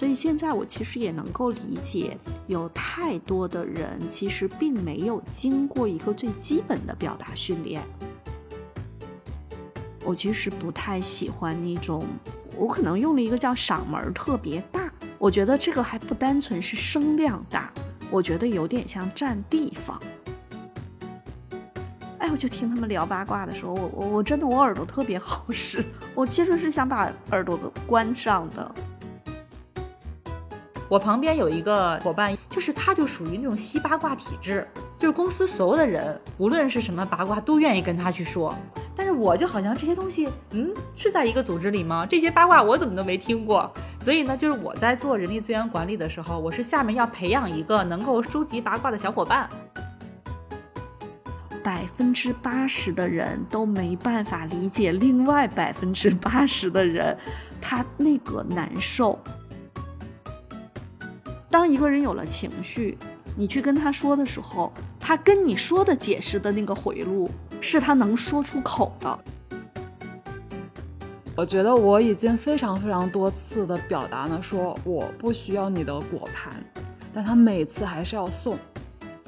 所以现在我其实也能够理解，有太多的人其实并没有经过一个最基本的表达训练。我其实不太喜欢那种，我可能用了一个叫嗓门特别大，我觉得这个还不单纯是声量大，我觉得有点像占地方。哎，我就听他们聊八卦的时候，我我我真的我耳朵特别好使，我其实是想把耳朵都关上的。我旁边有一个伙伴，就是他就属于那种吸八卦体质，就是公司所有的人，无论是什么八卦，都愿意跟他去说。但是我就好像这些东西，嗯，是在一个组织里吗？这些八卦我怎么都没听过。所以呢，就是我在做人力资源管理的时候，我是下面要培养一个能够收集八卦的小伙伴。百分之八十的人都没办法理解另外百分之八十的人，他那个难受。当一个人有了情绪，你去跟他说的时候，他跟你说的解释的那个回路。是他能说出口的。我觉得我已经非常非常多次的表达了，说我不需要你的果盘，但他每次还是要送。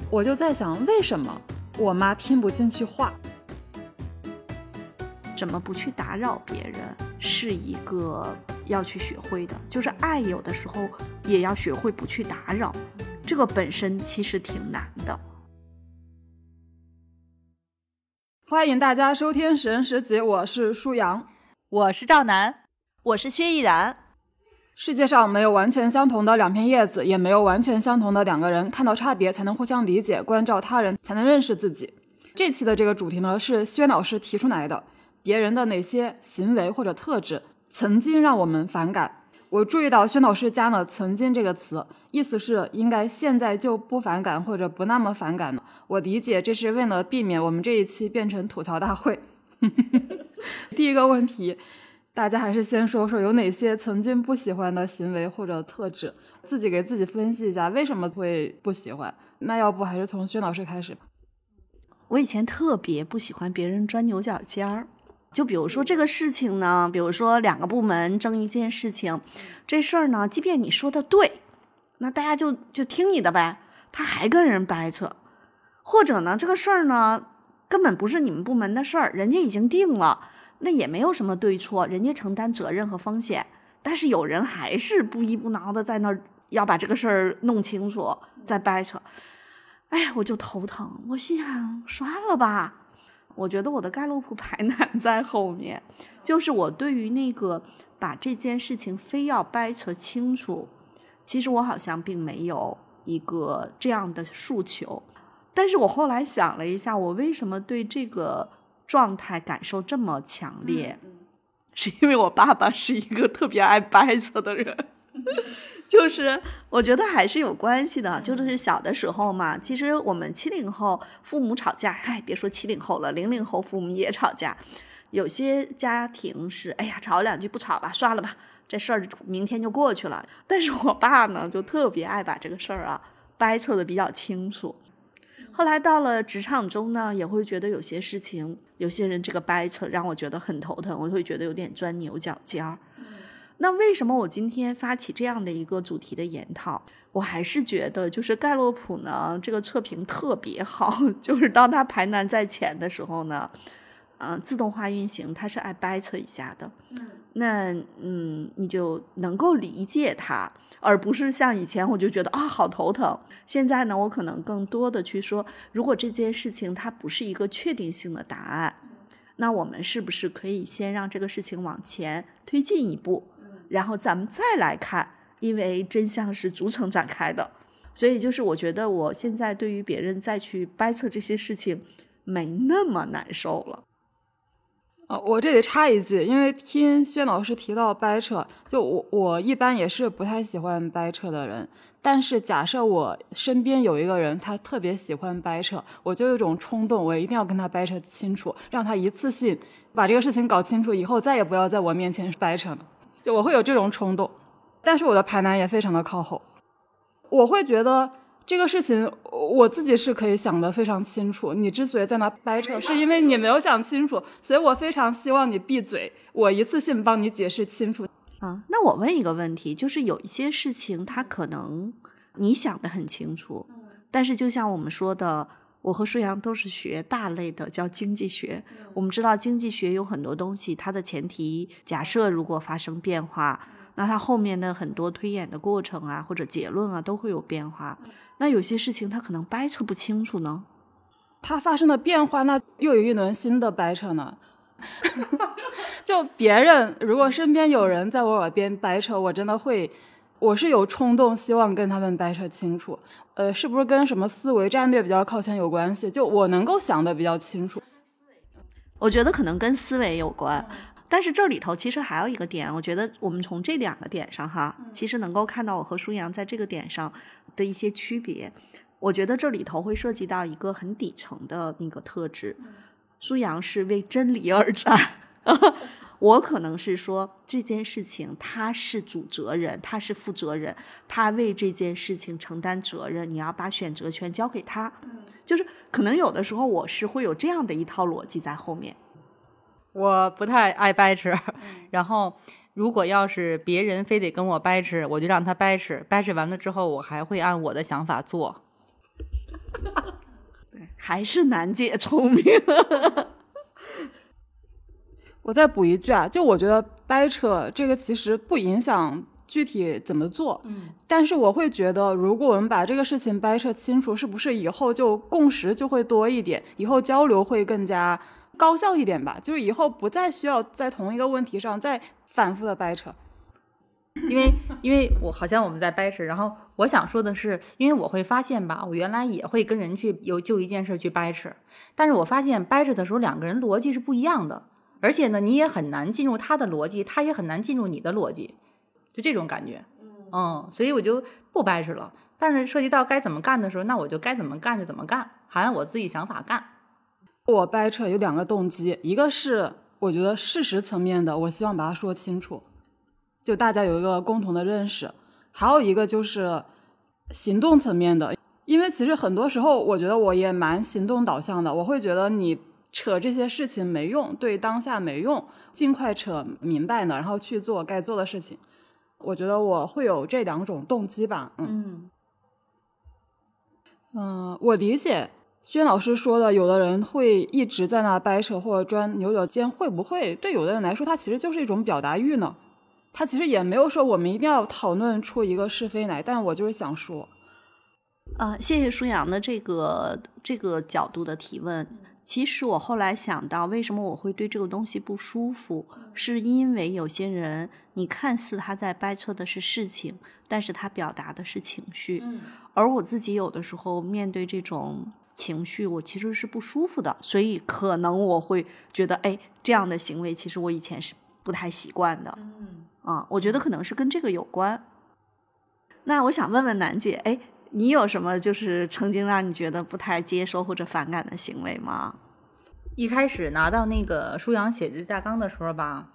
我就在想，为什么我妈听不进去话？怎么不去打扰别人，是一个要去学会的。就是爱有的时候也要学会不去打扰，这个本身其实挺难的。欢迎大家收听《十人十集》，我是舒阳，我是赵楠，我是薛逸然。世界上没有完全相同的两片叶子，也没有完全相同的两个人。看到差别，才能互相理解；关照他人，才能认识自己。这期的这个主题呢，是薛老师提出来的：别人的哪些行为或者特质曾经让我们反感？我注意到薛老师加了“曾经”这个词，意思是应该现在就不反感或者不那么反感了。我理解这是为了避免我们这一期变成吐槽大会。第一个问题，大家还是先说说有哪些曾经不喜欢的行为或者特质，自己给自己分析一下为什么会不喜欢。那要不还是从薛老师开始吧。我以前特别不喜欢别人钻牛角尖儿。就比如说这个事情呢，比如说两个部门争一件事情，这事儿呢，即便你说的对，那大家就就听你的呗，他还跟人掰扯，或者呢，这个事儿呢，根本不是你们部门的事儿，人家已经定了，那也没有什么对错，人家承担责任和风险，但是有人还是不依不挠的在那儿要把这个事儿弄清楚，再掰扯，哎，我就头疼，我心想算了吧。我觉得我的盖洛普排 难在后面，就是我对于那个把这件事情非要掰扯清楚，其实我好像并没有一个这样的诉求。但是我后来想了一下，我为什么对这个状态感受这么强烈，是因为我爸爸是一个特别爱掰扯的人。就是我觉得还是有关系的，就是小的时候嘛，其实我们七零后父母吵架，嗨，别说七零后了，零零后父母也吵架。有些家庭是，哎呀，吵两句不吵了，算了吧，这事儿明天就过去了。但是我爸呢，就特别爱把这个事儿啊掰扯的比较清楚。后来到了职场中呢，也会觉得有些事情，有些人这个掰扯让我觉得很头疼，我会觉得有点钻牛角尖儿。那为什么我今天发起这样的一个主题的研讨？我还是觉得，就是盖洛普呢，这个测评特别好。就是当它排难在前的时候呢，嗯，自动化运行它是爱掰扯一下的。嗯，那嗯，你就能够理解它，而不是像以前我就觉得啊好头疼。现在呢，我可能更多的去说，如果这件事情它不是一个确定性的答案，那我们是不是可以先让这个事情往前推进一步？然后咱们再来看，因为真相是逐层展开的，所以就是我觉得我现在对于别人再去掰扯这些事情，没那么难受了。啊，我这里插一句，因为听薛老师提到掰扯，就我我一般也是不太喜欢掰扯的人，但是假设我身边有一个人，他特别喜欢掰扯，我就有一种冲动，我一定要跟他掰扯清楚，让他一次性把这个事情搞清楚，以后再也不要在我面前掰扯了。就我会有这种冲动，但是我的排难也非常的靠后。我会觉得这个事情我自己是可以想得非常清楚。你之所以在那掰扯，是因为你没有想清楚，所以我非常希望你闭嘴，我一次性帮你解释清楚。啊，那我问一个问题，就是有一些事情，它可能你想的很清楚，但是就像我们说的，我和舒阳都是学大类的，叫经济学。我们知道经济学有很多东西，它的前提假设如果发生变化，那它后面的很多推演的过程啊，或者结论啊，都会有变化。那有些事情它可能掰扯不清楚呢。它发生的变化，那又有一轮新的掰扯呢。就别人如果身边有人在我耳边掰扯，我真的会，我是有冲动希望跟他们掰扯清楚。呃，是不是跟什么思维战略比较靠前有关系？就我能够想的比较清楚。我觉得可能跟思维有关，但是这里头其实还有一个点，我觉得我们从这两个点上哈，其实能够看到我和舒阳在这个点上的一些区别。我觉得这里头会涉及到一个很底层的那个特质。舒阳是为真理而战，我可能是说这件事情他是主责人，他是负责人，他为这件事情承担责任，你要把选择权交给他。就是可能有的时候我是会有这样的一套逻辑在后面。我不太爱掰扯，然后如果要是别人非得跟我掰扯，我就让他掰扯，掰扯完了之后，我还会按我的想法做。对，还是楠姐聪明。我再补一句啊，就我觉得掰扯这个其实不影响具体怎么做，嗯，但是我会觉得，如果我们把这个事情掰扯清楚，是不是以后就共识就会多一点，以后交流会更加高效一点吧？就是以后不再需要在同一个问题上再反复的掰扯。因为，因为我好像我们在掰扯，然后我想说的是，因为我会发现吧，我原来也会跟人去有就一件事去掰扯，但是我发现掰扯的时候，两个人逻辑是不一样的，而且呢，你也很难进入他的逻辑，他也很难进入你的逻辑，就这种感觉，嗯，所以我就不掰扯了。但是涉及到该怎么干的时候，那我就该怎么干就怎么干，还按我自己想法干。我掰扯有两个动机，一个是我觉得事实层面的，我希望把它说清楚。就大家有一个共同的认识，还有一个就是行动层面的，因为其实很多时候我觉得我也蛮行动导向的，我会觉得你扯这些事情没用，对当下没用，尽快扯明白呢，然后去做该做的事情。我觉得我会有这两种动机吧，嗯嗯，我理解轩老师说的，有的人会一直在那掰扯或者钻牛角尖，会不会对有的人来说，它其实就是一种表达欲呢？他其实也没有说我们一定要讨论出一个是非来，但我就是想说，啊，谢谢舒阳的这个这个角度的提问。其实我后来想到，为什么我会对这个东西不舒服，是因为有些人，你看似他在掰扯的是事情，但是他表达的是情绪。嗯，而我自己有的时候面对这种情绪，我其实是不舒服的，所以可能我会觉得，哎，这样的行为其实我以前是不太习惯的。嗯。啊，我觉得可能是跟这个有关。那我想问问楠姐，哎，你有什么就是曾经让你觉得不太接受或者反感的行为吗？一开始拿到那个舒阳写这大纲的时候吧，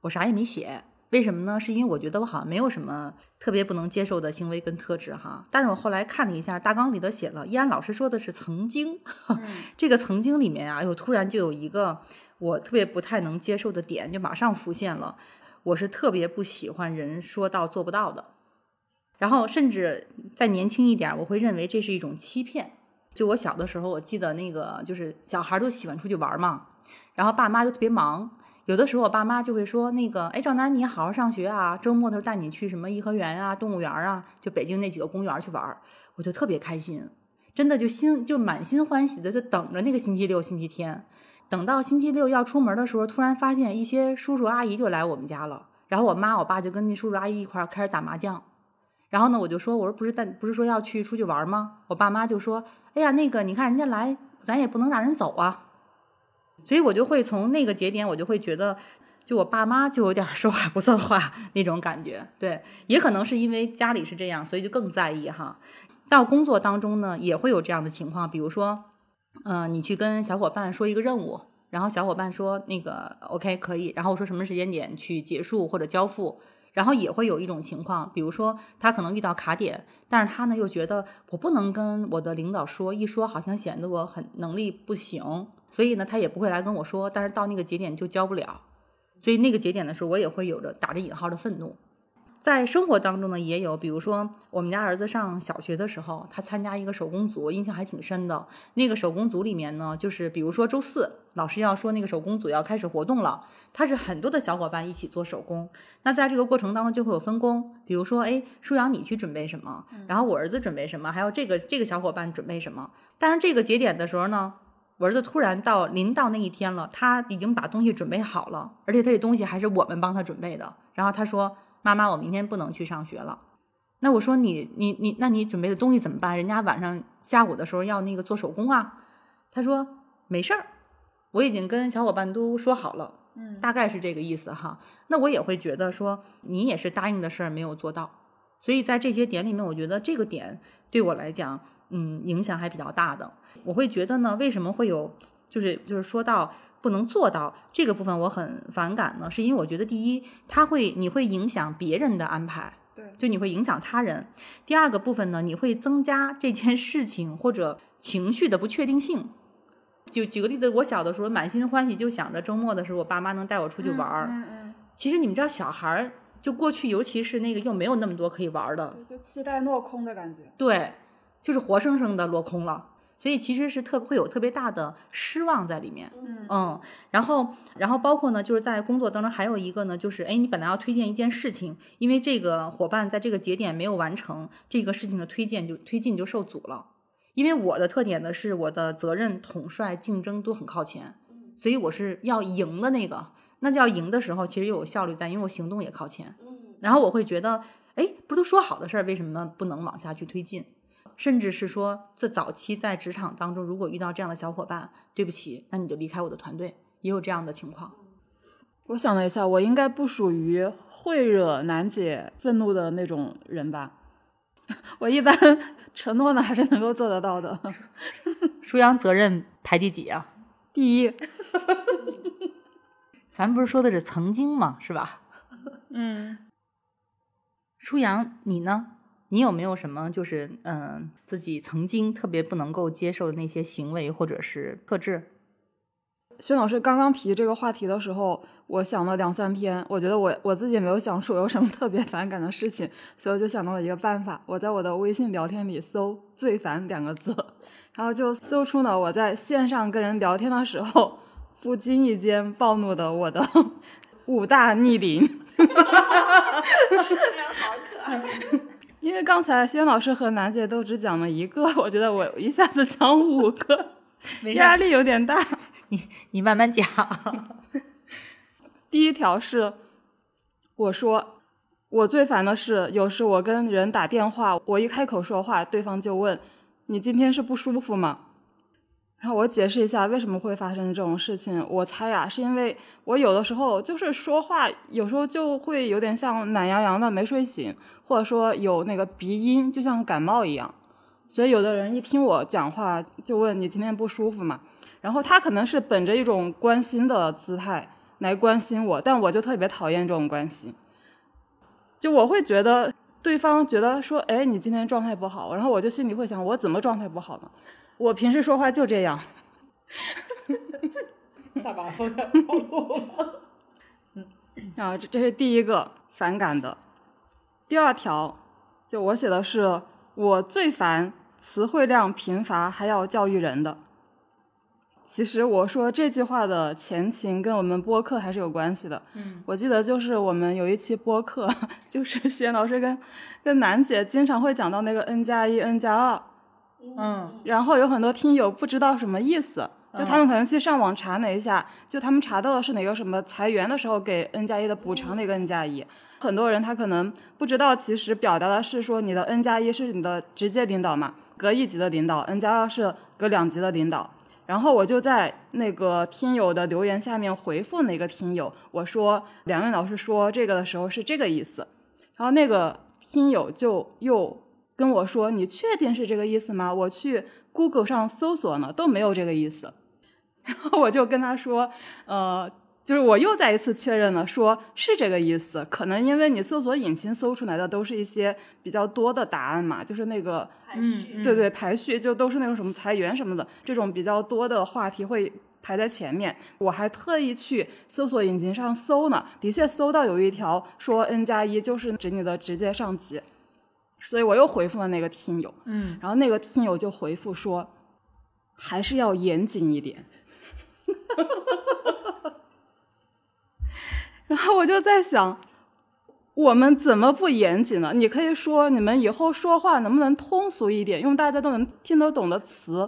我啥也没写，为什么呢？是因为我觉得我好像没有什么特别不能接受的行为跟特质哈。但是我后来看了一下大纲里头写了，依然老师说的是曾经，这个曾经里面啊，又突然就有一个我特别不太能接受的点，就马上浮现了。我是特别不喜欢人说到做不到的，然后甚至再年轻一点，我会认为这是一种欺骗。就我小的时候，我记得那个就是小孩都喜欢出去玩嘛，然后爸妈就特别忙，有的时候我爸妈就会说那个，哎，赵楠，你好好上学啊，周末的时候带你去什么颐和园啊、动物园啊，就北京那几个公园去玩，我就特别开心，真的就心就满心欢喜的就等着那个星期六、星期天。等到星期六要出门的时候，突然发现一些叔叔阿姨就来我们家了。然后我妈我爸就跟那叔叔阿姨一块儿开始打麻将。然后呢，我就说：“我说不是，但不是说要去出去玩吗？”我爸妈就说：“哎呀，那个你看人家来，咱也不能让人走啊。”所以我就会从那个节点，我就会觉得，就我爸妈就有点说话不算话 那种感觉。对，也可能是因为家里是这样，所以就更在意哈。到工作当中呢，也会有这样的情况，比如说。嗯，你去跟小伙伴说一个任务，然后小伙伴说那个 OK 可以，然后我说什么时间点去结束或者交付，然后也会有一种情况，比如说他可能遇到卡点，但是他呢又觉得我不能跟我的领导说，一说好像显得我很能力不行，所以呢他也不会来跟我说，但是到那个节点就交不了，所以那个节点的时候，我也会有着打着引号的愤怒。在生活当中呢，也有，比如说我们家儿子上小学的时候，他参加一个手工组，印象还挺深的。那个手工组里面呢，就是比如说周四老师要说那个手工组要开始活动了，他是很多的小伙伴一起做手工。那在这个过程当中就会有分工，比如说，哎，舒阳你去准备什么，然后我儿子准备什么，还有这个这个小伙伴准备什么。但是这个节点的时候呢，我儿子突然到临到那一天了，他已经把东西准备好了，而且他这东西还是我们帮他准备的。然后他说。妈妈，我明天不能去上学了。那我说你你你，那你准备的东西怎么办？人家晚上下午的时候要那个做手工啊。他说没事儿，我已经跟小伙伴都说好了，嗯，大概是这个意思哈。那我也会觉得说你也是答应的事儿没有做到，所以在这些点里面，我觉得这个点对我来讲，嗯，影响还比较大的。我会觉得呢，为什么会有，就是就是说到。不能做到这个部分，我很反感呢，是因为我觉得第一，他会你会影响别人的安排，对，就你会影响他人。第二个部分呢，你会增加这件事情或者情绪的不确定性。就举个例子，我小的时候满心欢喜，就想着周末的时候我爸妈能带我出去玩儿。嗯嗯。其实你们知道，小孩儿就过去，尤其是那个又没有那么多可以玩的，就期待落空的感觉。对，就是活生生的落空了。所以其实是特会有特别大的失望在里面，嗯，然后然后包括呢，就是在工作当中还有一个呢，就是哎，你本来要推荐一件事情，因为这个伙伴在这个节点没有完成这个事情的推荐，就推进就受阻了。因为我的特点呢是我的责任统帅竞争都很靠前，所以我是要赢的那个，那就要赢的时候其实又有效率在，因为我行动也靠前，然后我会觉得，哎，不都说好的事儿，为什么不能往下去推进？甚至是说，最早期在职场当中，如果遇到这样的小伙伴，对不起，那你就离开我的团队，也有这样的情况。我想了一下，我应该不属于会惹楠姐愤怒的那种人吧？我一般 承诺呢还是能够做得到的。舒阳责任排第几啊？第一。咱不是说的是曾经吗？是吧？嗯。舒阳，你呢？你有没有什么就是嗯自己曾经特别不能够接受的那些行为或者是特质？薛老师刚刚提这个话题的时候，我想了两三天，我觉得我我自己也没有想出有什么特别反感的事情，所以我就想到了一个办法，我在我的微信聊天里搜“最烦”两个字，然后就搜出了我在线上跟人聊天的时候不经意间暴怒的我的五大逆鳞。好可爱。因为刚才轩老师和楠姐都只讲了一个，我觉得我一下子讲五个，压力有点大。你你慢慢讲。第一条是，我说我最烦的是，有时我跟人打电话，我一开口说话，对方就问你今天是不舒服吗？然后我解释一下为什么会发生这种事情。我猜呀，是因为我有的时候就是说话，有时候就会有点像懒洋洋的没睡醒，或者说有那个鼻音，就像感冒一样。所以有的人一听我讲话就问你今天不舒服吗？然后他可能是本着一种关心的姿态来关心我，但我就特别讨厌这种关心。就我会觉得对方觉得说，哎，你今天状态不好，然后我就心里会想，我怎么状态不好呢？我平时说话就这样，大把风 暴露了。嗯，啊，这这是第一个反感的。第二条，就我写的是我最烦词汇量贫乏还要教育人的。其实我说这句话的前情跟我们播客还是有关系的。嗯，我记得就是我们有一期播客，就是薛老师跟跟楠姐经常会讲到那个 n 加一 n 加二。嗯，然后有很多听友不知道什么意思，就他们可能去上网查了一下，就他们查到的是哪个什么裁员的时候给 n 加一的补偿那个 n 加一，很多人他可能不知道，其实表达的是说你的 n 加一是你的直接领导嘛，隔一级的领导，n 加二是隔两级的领导。然后我就在那个听友的留言下面回复那个听友，我说两位老师说这个的时候是这个意思，然后那个听友就又。跟我说，你确定是这个意思吗？我去 Google 上搜索呢，都没有这个意思。然 后我就跟他说，呃，就是我又再一次确认了，说是这个意思。可能因为你搜索引擎搜出来的都是一些比较多的答案嘛，就是那个，嗯，对对，排序就都是那种什么裁员什么的这种比较多的话题会排在前面。我还特意去搜索引擎上搜呢，的确搜到有一条说 N 加一就是指你的直接上级，所以我又回复了那个听友，嗯，然后那个听友就回复说，还是要严谨一点。然后我就在想，我们怎么不严谨呢？你可以说你们以后说话能不能通俗一点，用大家都能听得懂的词，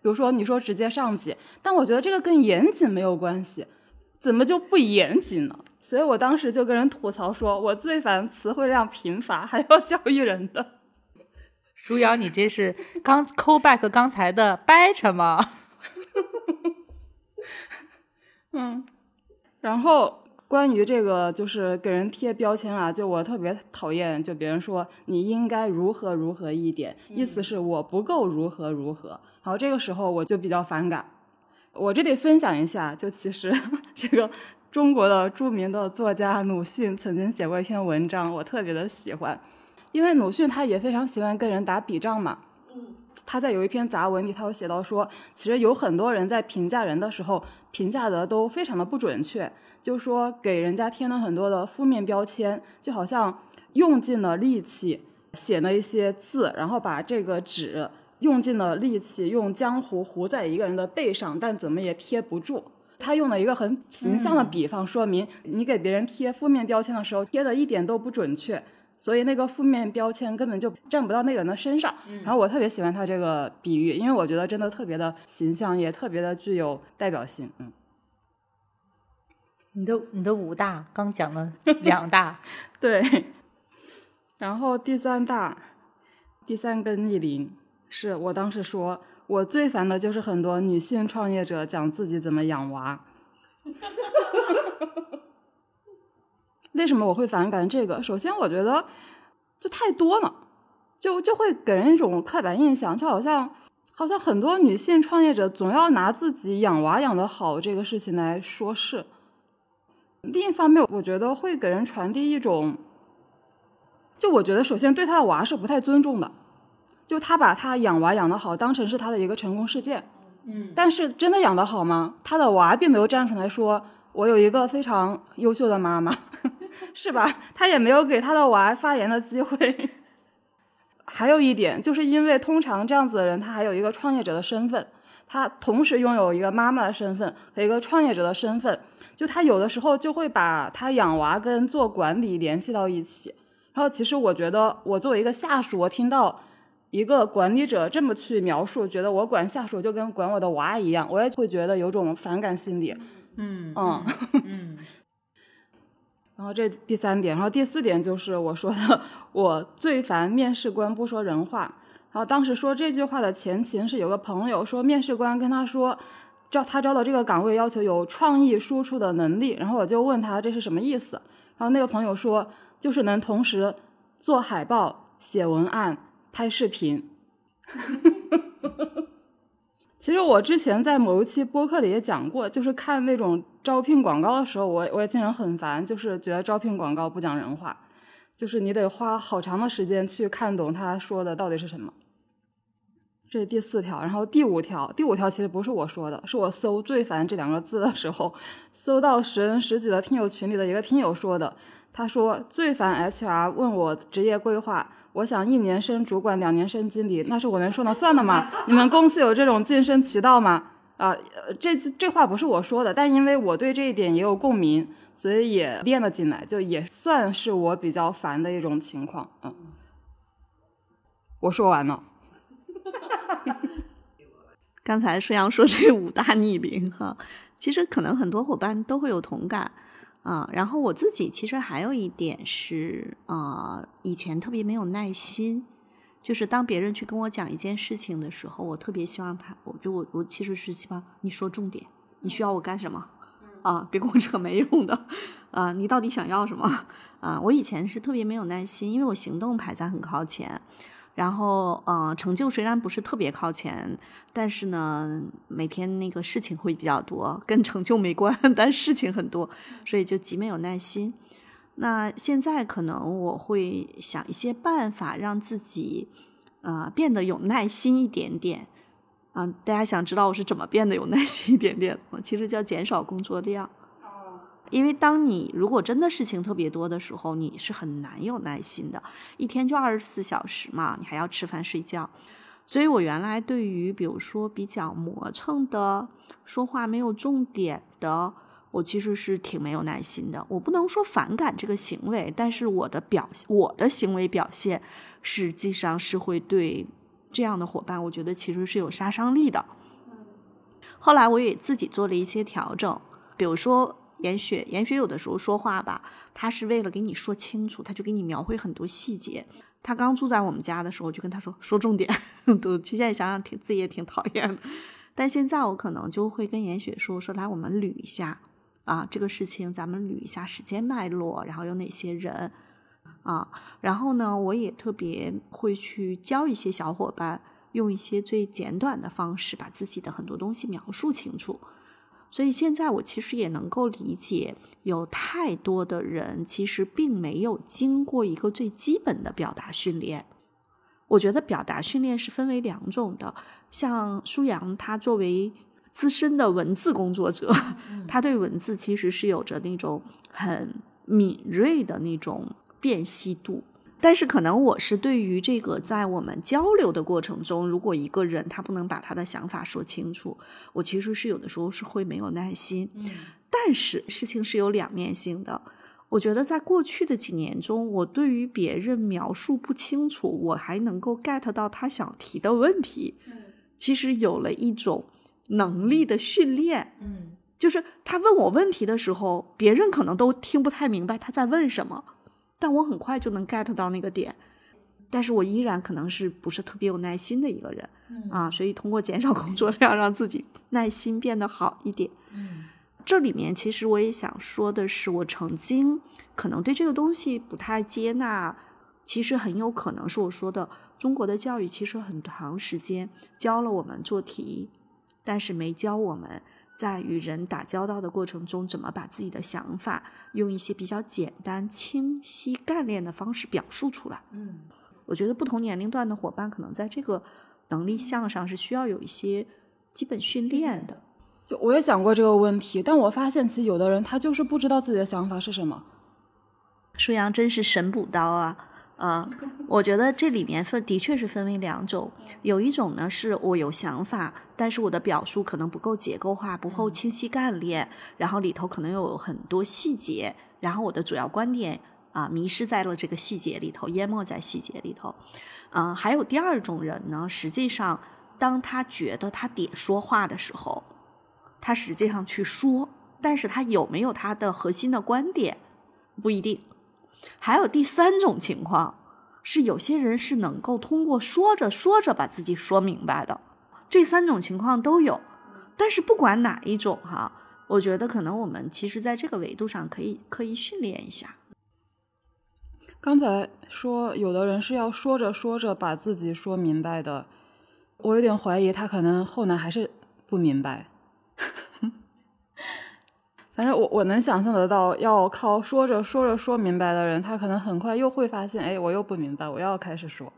比如说你说直接上级，但我觉得这个跟严谨没有关系，怎么就不严谨呢？所以我当时就跟人吐槽说，我最烦词汇量贫乏还要教育人的。舒瑶，你这是刚 call back 刚才的掰扯吗？嗯，然后关于这个就是给人贴标签啊，就我特别讨厌，就别人说你应该如何如何一点，意思是我不够如何如何，然后这个时候我就比较反感。我这里分享一下，就其实 这个中国的著名的作家鲁迅曾经写过一篇文章，我特别的喜欢，因为鲁迅他也非常喜欢跟人打笔仗嘛。他在有一篇杂文里，他有写到说，其实有很多人在评价人的时候，评价的都非常的不准确，就说给人家添了很多的负面标签，就好像用尽了力气写了一些字，然后把这个纸用尽了力气用浆糊糊在一个人的背上，但怎么也贴不住。他用了一个很形象的比方，说明你给别人贴负面标签的时候，贴的一点都不准确。所以那个负面标签根本就站不到那个人的身上。然后我特别喜欢他这个比喻，因为我觉得真的特别的形象，也特别的具有代表性。嗯，你的你的五大刚讲了两大，对。然后第三大，第三根逆鳞是我当时说我最烦的就是很多女性创业者讲自己怎么养娃。为什么我会反感这个？首先，我觉得就太多了，就就会给人一种刻板印象，就好像好像很多女性创业者总要拿自己养娃养的好这个事情来说事。另一方面，我觉得会给人传递一种，就我觉得首先对他的娃是不太尊重的，就他把他养娃养得好当成是他的一个成功事件，嗯，但是真的养得好吗？他的娃并没有站出来说，我有一个非常优秀的妈妈。是吧？他也没有给他的娃发言的机会。还有一点，就是因为通常这样子的人，他还有一个创业者的身份，他同时拥有一个妈妈的身份和一个创业者的身份，就他有的时候就会把他养娃跟做管理联系到一起。然后，其实我觉得，我作为一个下属，我听到一个管理者这么去描述，觉得我管下属就跟管我的娃一样，我也会觉得有种反感心理。嗯嗯嗯。然后这第三点，然后第四点就是我说的，我最烦面试官不说人话。然后当时说这句话的前情是有个朋友说面试官跟他说，招他招的这个岗位要求有创意输出的能力。然后我就问他这是什么意思，然后那个朋友说就是能同时做海报、写文案、拍视频。其实我之前在某一期播客里也讲过，就是看那种招聘广告的时候，我我也经常很烦，就是觉得招聘广告不讲人话，就是你得花好长的时间去看懂他说的到底是什么。这是第四条，然后第五条，第五条其实不是我说的，是我搜“最烦”这两个字的时候，搜到十人十几的听友群里的一个听友说的。他说最烦 HR 问我职业规划。我想一年升主管，两年升经理，那是我能说了算的吗？你们公司有这种晋升渠道吗？啊，这这话不是我说的，但因为我对这一点也有共鸣，所以也练了进来，就也算是我比较烦的一种情况。嗯，我说完了。刚才舒阳说这五大逆鳞哈，其实可能很多伙伴都会有同感。啊，然后我自己其实还有一点是，啊，以前特别没有耐心，就是当别人去跟我讲一件事情的时候，我特别希望他，我就我我其实是希望你说重点，你需要我干什么？啊，别跟我扯没用的，啊，你到底想要什么？啊，我以前是特别没有耐心，因为我行动排在很靠前。然后，呃，成就虽然不是特别靠前，但是呢，每天那个事情会比较多，跟成就没关，但事情很多，所以就极没有耐心。那现在可能我会想一些办法，让自己，呃，变得有耐心一点点。啊，大家想知道我是怎么变得有耐心一点点的吗？其实叫减少工作量。因为当你如果真的事情特别多的时候，你是很难有耐心的。一天就二十四小时嘛，你还要吃饭睡觉。所以我原来对于比如说比较磨蹭的、说话没有重点的，我其实是挺没有耐心的。我不能说反感这个行为，但是我的表我的行为表现实际上是会对这样的伙伴，我觉得其实是有杀伤力的。后来我也自己做了一些调整，比如说。严雪，严雪有的时候说话吧，他是为了给你说清楚，他就给你描绘很多细节。他刚住在我们家的时候，就跟他说说重点，都现在想想挺自己也挺讨厌的。但现在我可能就会跟严雪说说，来我们捋一下啊，这个事情咱们捋一下时间脉络，然后有哪些人啊，然后呢，我也特别会去教一些小伙伴，用一些最简短的方式，把自己的很多东西描述清楚。所以现在我其实也能够理解，有太多的人其实并没有经过一个最基本的表达训练。我觉得表达训练是分为两种的，像舒阳他作为资深的文字工作者，他对文字其实是有着那种很敏锐的那种辨析度。但是可能我是对于这个在我们交流的过程中，如果一个人他不能把他的想法说清楚，我其实是有的时候是会没有耐心。嗯，但是事情是有两面性的。我觉得在过去的几年中，我对于别人描述不清楚，我还能够 get 到他想提的问题，嗯，其实有了一种能力的训练。嗯，就是他问我问题的时候，别人可能都听不太明白他在问什么。但我很快就能 get 到那个点，但是我依然可能是不是特别有耐心的一个人，啊，所以通过减少工作量，让自己耐心变得好一点。嗯，这里面其实我也想说的是，我曾经可能对这个东西不太接纳，其实很有可能是我说的，中国的教育其实很长时间教了我们做题，但是没教我们。在与人打交道的过程中，怎么把自己的想法用一些比较简单、清晰、干练的方式表述出来？嗯，我觉得不同年龄段的伙伴可能在这个能力项上是需要有一些基本训练的。就我也想过这个问题，但我发现其实有的人他就是不知道自己的想法是什么。舒阳真是神补刀啊！啊，我觉得这里面分的确是分为两种，有一种呢是我有想法，但是我的表述可能不够结构化，不够清晰干练，然后里头可能有很多细节，然后我的主要观点啊迷失在了这个细节里头，淹没在细节里头。嗯，还有第二种人呢，实际上当他觉得他得说话的时候，他实际上去说，但是他有没有他的核心的观点不一定。还有第三种情况，是有些人是能够通过说着说着把自己说明白的。这三种情况都有，但是不管哪一种哈，我觉得可能我们其实在这个维度上可以刻意训练一下。刚才说有的人是要说着说着把自己说明白的，我有点怀疑他可能后来还是不明白。反正我我能想象得到，要靠说着说着说明白的人，他可能很快又会发现，哎，我又不明白，我要开始说。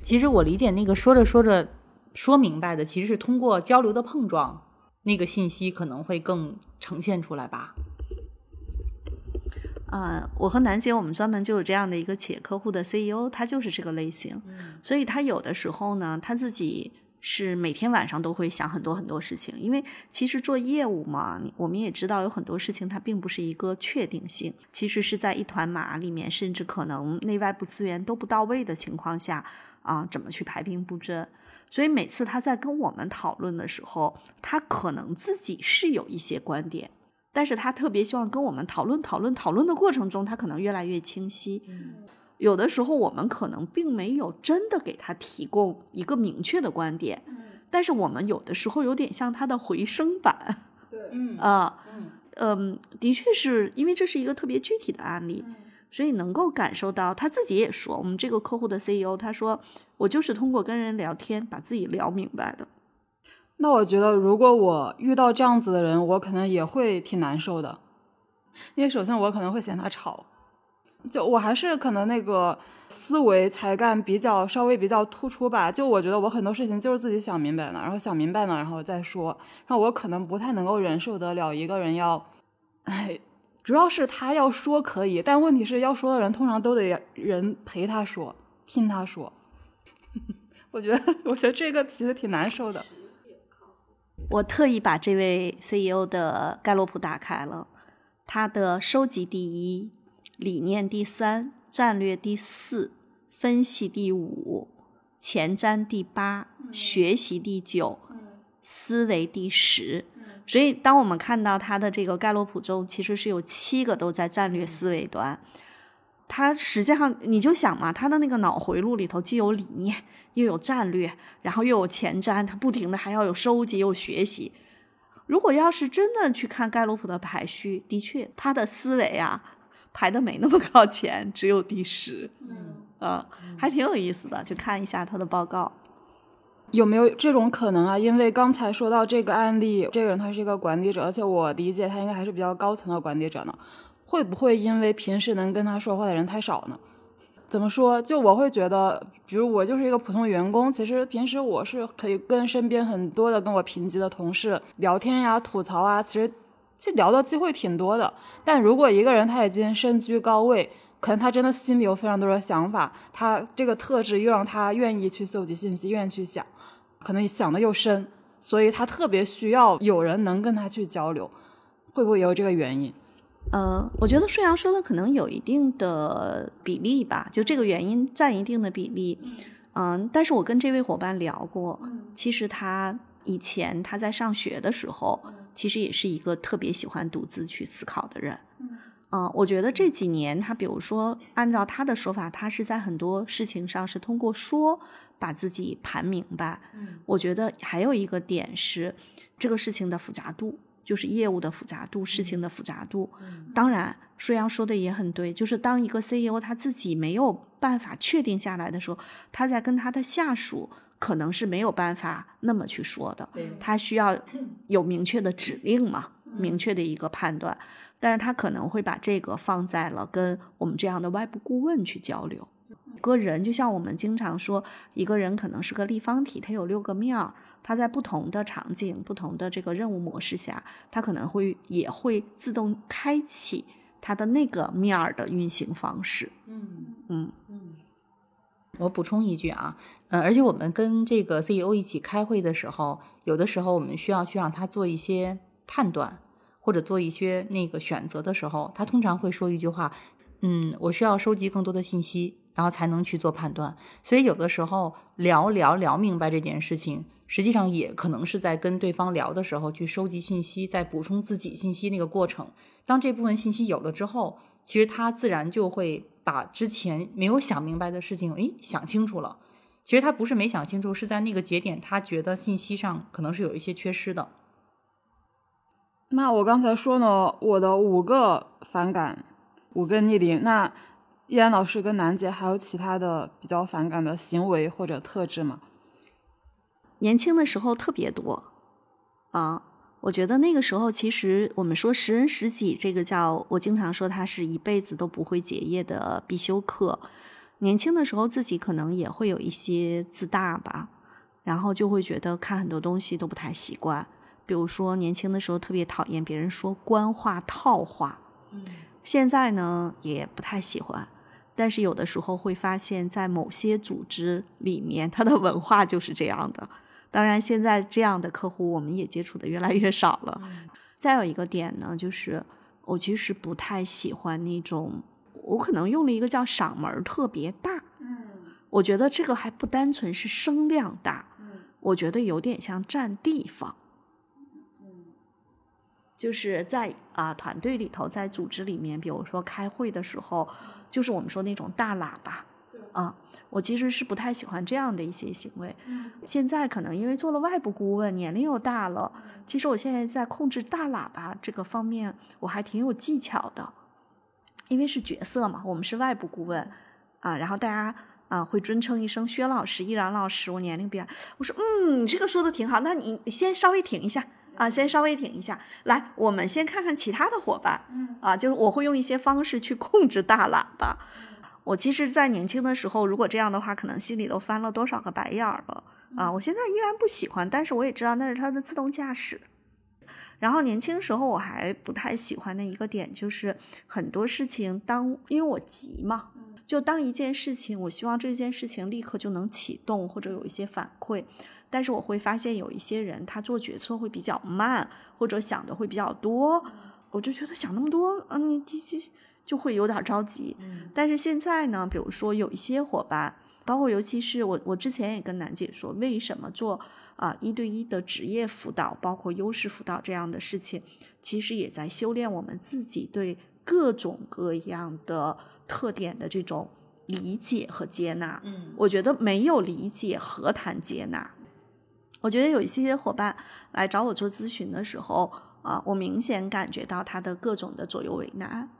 其实我理解那个说着说着说明白的，其实是通过交流的碰撞，那个信息可能会更呈现出来吧。啊，我和楠姐，我们专门就有这样的一个企业客户的 CEO，他就是这个类型，所以他有的时候呢，他自己。是每天晚上都会想很多很多事情，因为其实做业务嘛，我们也知道有很多事情它并不是一个确定性，其实是在一团麻里面，甚至可能内外部资源都不到位的情况下啊，怎么去排兵布阵？所以每次他在跟我们讨论的时候，他可能自己是有一些观点，但是他特别希望跟我们讨论讨论讨论的过程中，他可能越来越清晰。有的时候，我们可能并没有真的给他提供一个明确的观点，但是我们有的时候有点像他的回声版，对，嗯啊，嗯 嗯，的确是因为这是一个特别具体的案例，所以能够感受到他自己也说，我们这个客户的 CEO 他说，我就是通过跟人聊天把自己聊明白的。那我觉得，如果我遇到这样子的人，我可能也会挺难受的，因为首先我可能会嫌他吵。就我还是可能那个思维才干比较稍微比较突出吧。就我觉得我很多事情就是自己想明白了，然后想明白了，然后再说。然后我可能不太能够忍受得了一个人要，哎，主要是他要说可以，但问题是要说的人通常都得人陪他说，听他说。我觉得，我觉得这个其实挺难受的。我特意把这位 CEO 的盖洛普打开了，他的收集第一，理念第三，战略第四，分析第五，前瞻第八，学习第九，思维第十。所以，当我们看到他的这个盖洛普中，其实是有七个都在战略思维端。他实际上，你就想嘛，他的那个脑回路里头既有理念，又有战略，然后又有前瞻，他不停的还要有收集，又学习。如果要是真的去看盖洛普的排序，的确，他的思维啊排的没那么靠前，只有第十。嗯，啊，还挺有意思的，去看一下他的报告。有没有这种可能啊？因为刚才说到这个案例，这个人他是一个管理者，而且我理解他应该还是比较高层的管理者呢。会不会因为平时能跟他说话的人太少呢？怎么说？就我会觉得，比如我就是一个普通员工，其实平时我是可以跟身边很多的跟我平级的同事聊天呀、吐槽啊，其实其实聊的机会挺多的。但如果一个人他已经身居高位，可能他真的心里有非常多的想法，他这个特质又让他愿意去搜集信息，愿意去想，可能想的又深，所以他特别需要有人能跟他去交流，会不会也有这个原因？呃，我觉得顺阳说的可能有一定的比例吧，就这个原因占一定的比例。嗯，但是我跟这位伙伴聊过，其实他以前他在上学的时候，其实也是一个特别喜欢独自去思考的人。嗯，我觉得这几年他，比如说按照他的说法，他是在很多事情上是通过说把自己盘明白。嗯，我觉得还有一个点是这个事情的复杂度。就是业务的复杂度，事情的复杂度。当然，舒阳说的也很对，就是当一个 CEO 他自己没有办法确定下来的时候，他在跟他的下属可能是没有办法那么去说的。他需要有明确的指令嘛，明确的一个判断。但是他可能会把这个放在了跟我们这样的外部顾问去交流。个人就像我们经常说，一个人可能是个立方体，他有六个面儿。它在不同的场景、不同的这个任务模式下，他可能会也会自动开启他的那个面儿的运行方式。嗯嗯嗯。我补充一句啊，嗯，而且我们跟这个 CEO 一起开会的时候，有的时候我们需要去让他做一些判断，或者做一些那个选择的时候，他通常会说一句话：“嗯，我需要收集更多的信息，然后才能去做判断。”所以有的时候聊聊聊明白这件事情。实际上也可能是在跟对方聊的时候去收集信息，在补充自己信息那个过程。当这部分信息有了之后，其实他自然就会把之前没有想明白的事情，诶，想清楚了。其实他不是没想清楚，是在那个节点，他觉得信息上可能是有一些缺失的。那我刚才说呢，我的五个反感，五个逆鳞。那依然老师跟楠姐还有其他的比较反感的行为或者特质吗？年轻的时候特别多，啊，我觉得那个时候其实我们说识人识己，这个叫我经常说它是一辈子都不会结业的必修课。年轻的时候自己可能也会有一些自大吧，然后就会觉得看很多东西都不太习惯。比如说年轻的时候特别讨厌别人说官话套话，嗯，现在呢也不太喜欢，但是有的时候会发现，在某些组织里面，它的文化就是这样的。当然，现在这样的客户我们也接触的越来越少了。再有一个点呢，就是我其实不太喜欢那种，我可能用了一个叫嗓门特别大。嗯，我觉得这个还不单纯是声量大，嗯我觉得有点像占地方。就是在啊团队里头，在组织里面，比如说开会的时候，就是我们说那种大喇叭。啊，我其实是不太喜欢这样的一些行为。现在可能因为做了外部顾问，年龄又大了，其实我现在在控制大喇叭这个方面，我还挺有技巧的。因为是角色嘛，我们是外部顾问啊，然后大家啊会尊称一声薛老师、依然老师。我年龄比较，我说嗯，你这个说的挺好，那你先稍微停一下啊，先稍微停一下。来，我们先看看其他的伙伴。嗯，啊，就是我会用一些方式去控制大喇叭。我其实，在年轻的时候，如果这样的话，可能心里都翻了多少个白眼儿了。啊，我现在依然不喜欢，但是我也知道那是它的自动驾驶。然后年轻时候我还不太喜欢的一个点就是很多事情当因为我急嘛，就当一件事情，我希望这件事情立刻就能启动或者有一些反馈，但是我会发现有一些人他做决策会比较慢，或者想的会比较多，我就觉得想那么多，嗯，你就就就会有点着急。但是现在呢，比如说有一些伙伴，包括尤其是我，我之前也跟楠姐说，为什么做。啊，一对一的职业辅导，包括优势辅导这样的事情，其实也在修炼我们自己对各种各样的特点的这种理解和接纳。嗯，我觉得没有理解何谈接纳？我觉得有一些伙伴来找我做咨询的时候，啊，我明显感觉到他的各种的左右为难。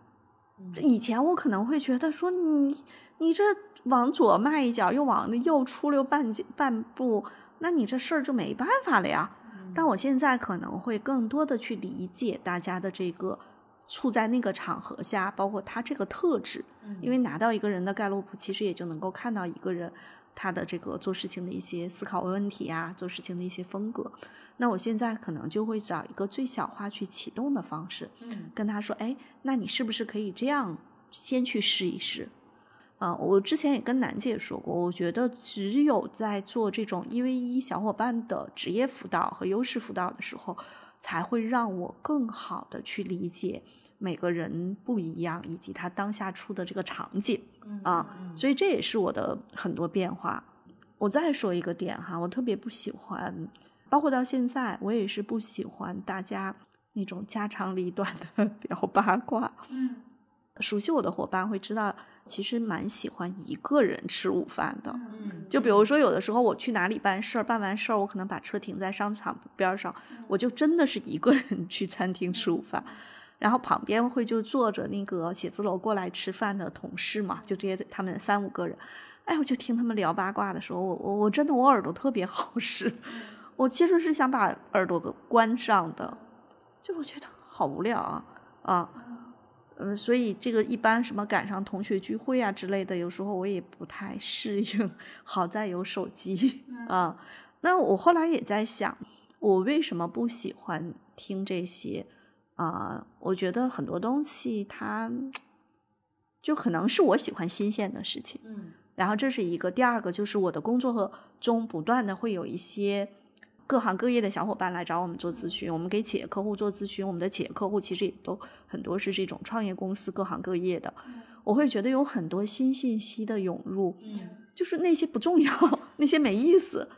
以前我可能会觉得说你你这往左迈一脚，又往右出溜半半步。那你这事儿就没办法了呀。但我现在可能会更多的去理解大家的这个处在那个场合下，包括他这个特质。因为拿到一个人的盖洛普，其实也就能够看到一个人他的这个做事情的一些思考问题啊，做事情的一些风格。那我现在可能就会找一个最小化去启动的方式，跟他说：“哎，那你是不是可以这样先去试一试？”啊，我之前也跟楠姐说过，我觉得只有在做这种一 v 一小伙伴的职业辅导和优势辅导的时候，才会让我更好的去理解每个人不一样，以及他当下出的这个场景啊。所以这也是我的很多变化。我再说一个点哈，我特别不喜欢，包括到现在，我也是不喜欢大家那种家长里短的 聊八卦。嗯，熟悉我的伙伴会知道。其实蛮喜欢一个人吃午饭的，嗯，就比如说有的时候我去哪里办事儿，办完事儿我可能把车停在商场边上，我就真的是一个人去餐厅吃午饭，然后旁边会就坐着那个写字楼过来吃饭的同事嘛，就这些他们三五个人，哎，我就听他们聊八卦的时候，我我我真的我耳朵特别好使，我其实是想把耳朵给关上的，就我觉得好无聊啊啊。嗯，所以这个一般什么赶上同学聚会啊之类的，有时候我也不太适应。好在有手机 啊。那我后来也在想，我为什么不喜欢听这些啊？我觉得很多东西它就可能是我喜欢新鲜的事情。嗯。然后这是一个，第二个就是我的工作和中不断的会有一些。各行各业的小伙伴来找我们做咨询，我们给企业客户做咨询。我们的企业客户其实也都很多是这种创业公司，各行各业的。我会觉得有很多新信息的涌入，就是那些不重要，那些没意思。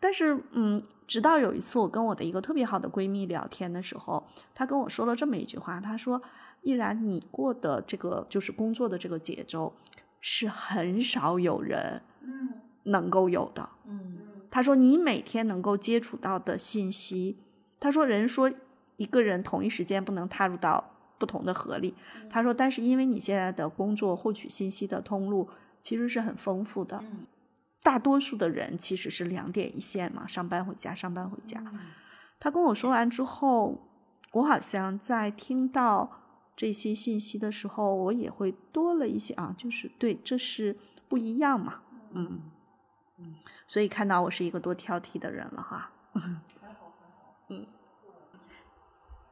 但是，嗯，直到有一次我跟我的一个特别好的闺蜜聊天的时候，她跟我说了这么一句话，她说：“依然，你过的这个就是工作的这个节奏，是很少有人能够有的。”嗯。他说：“你每天能够接触到的信息，他说人说一个人同一时间不能踏入到不同的河里。他说，但是因为你现在的工作获取信息的通路其实是很丰富的，大多数的人其实是两点一线嘛，上班回家，上班回家。他跟我说完之后，我好像在听到这些信息的时候，我也会多了一些啊，就是对，这是不一样嘛，嗯。”嗯所以看到我是一个多挑剔的人了哈。还好。嗯，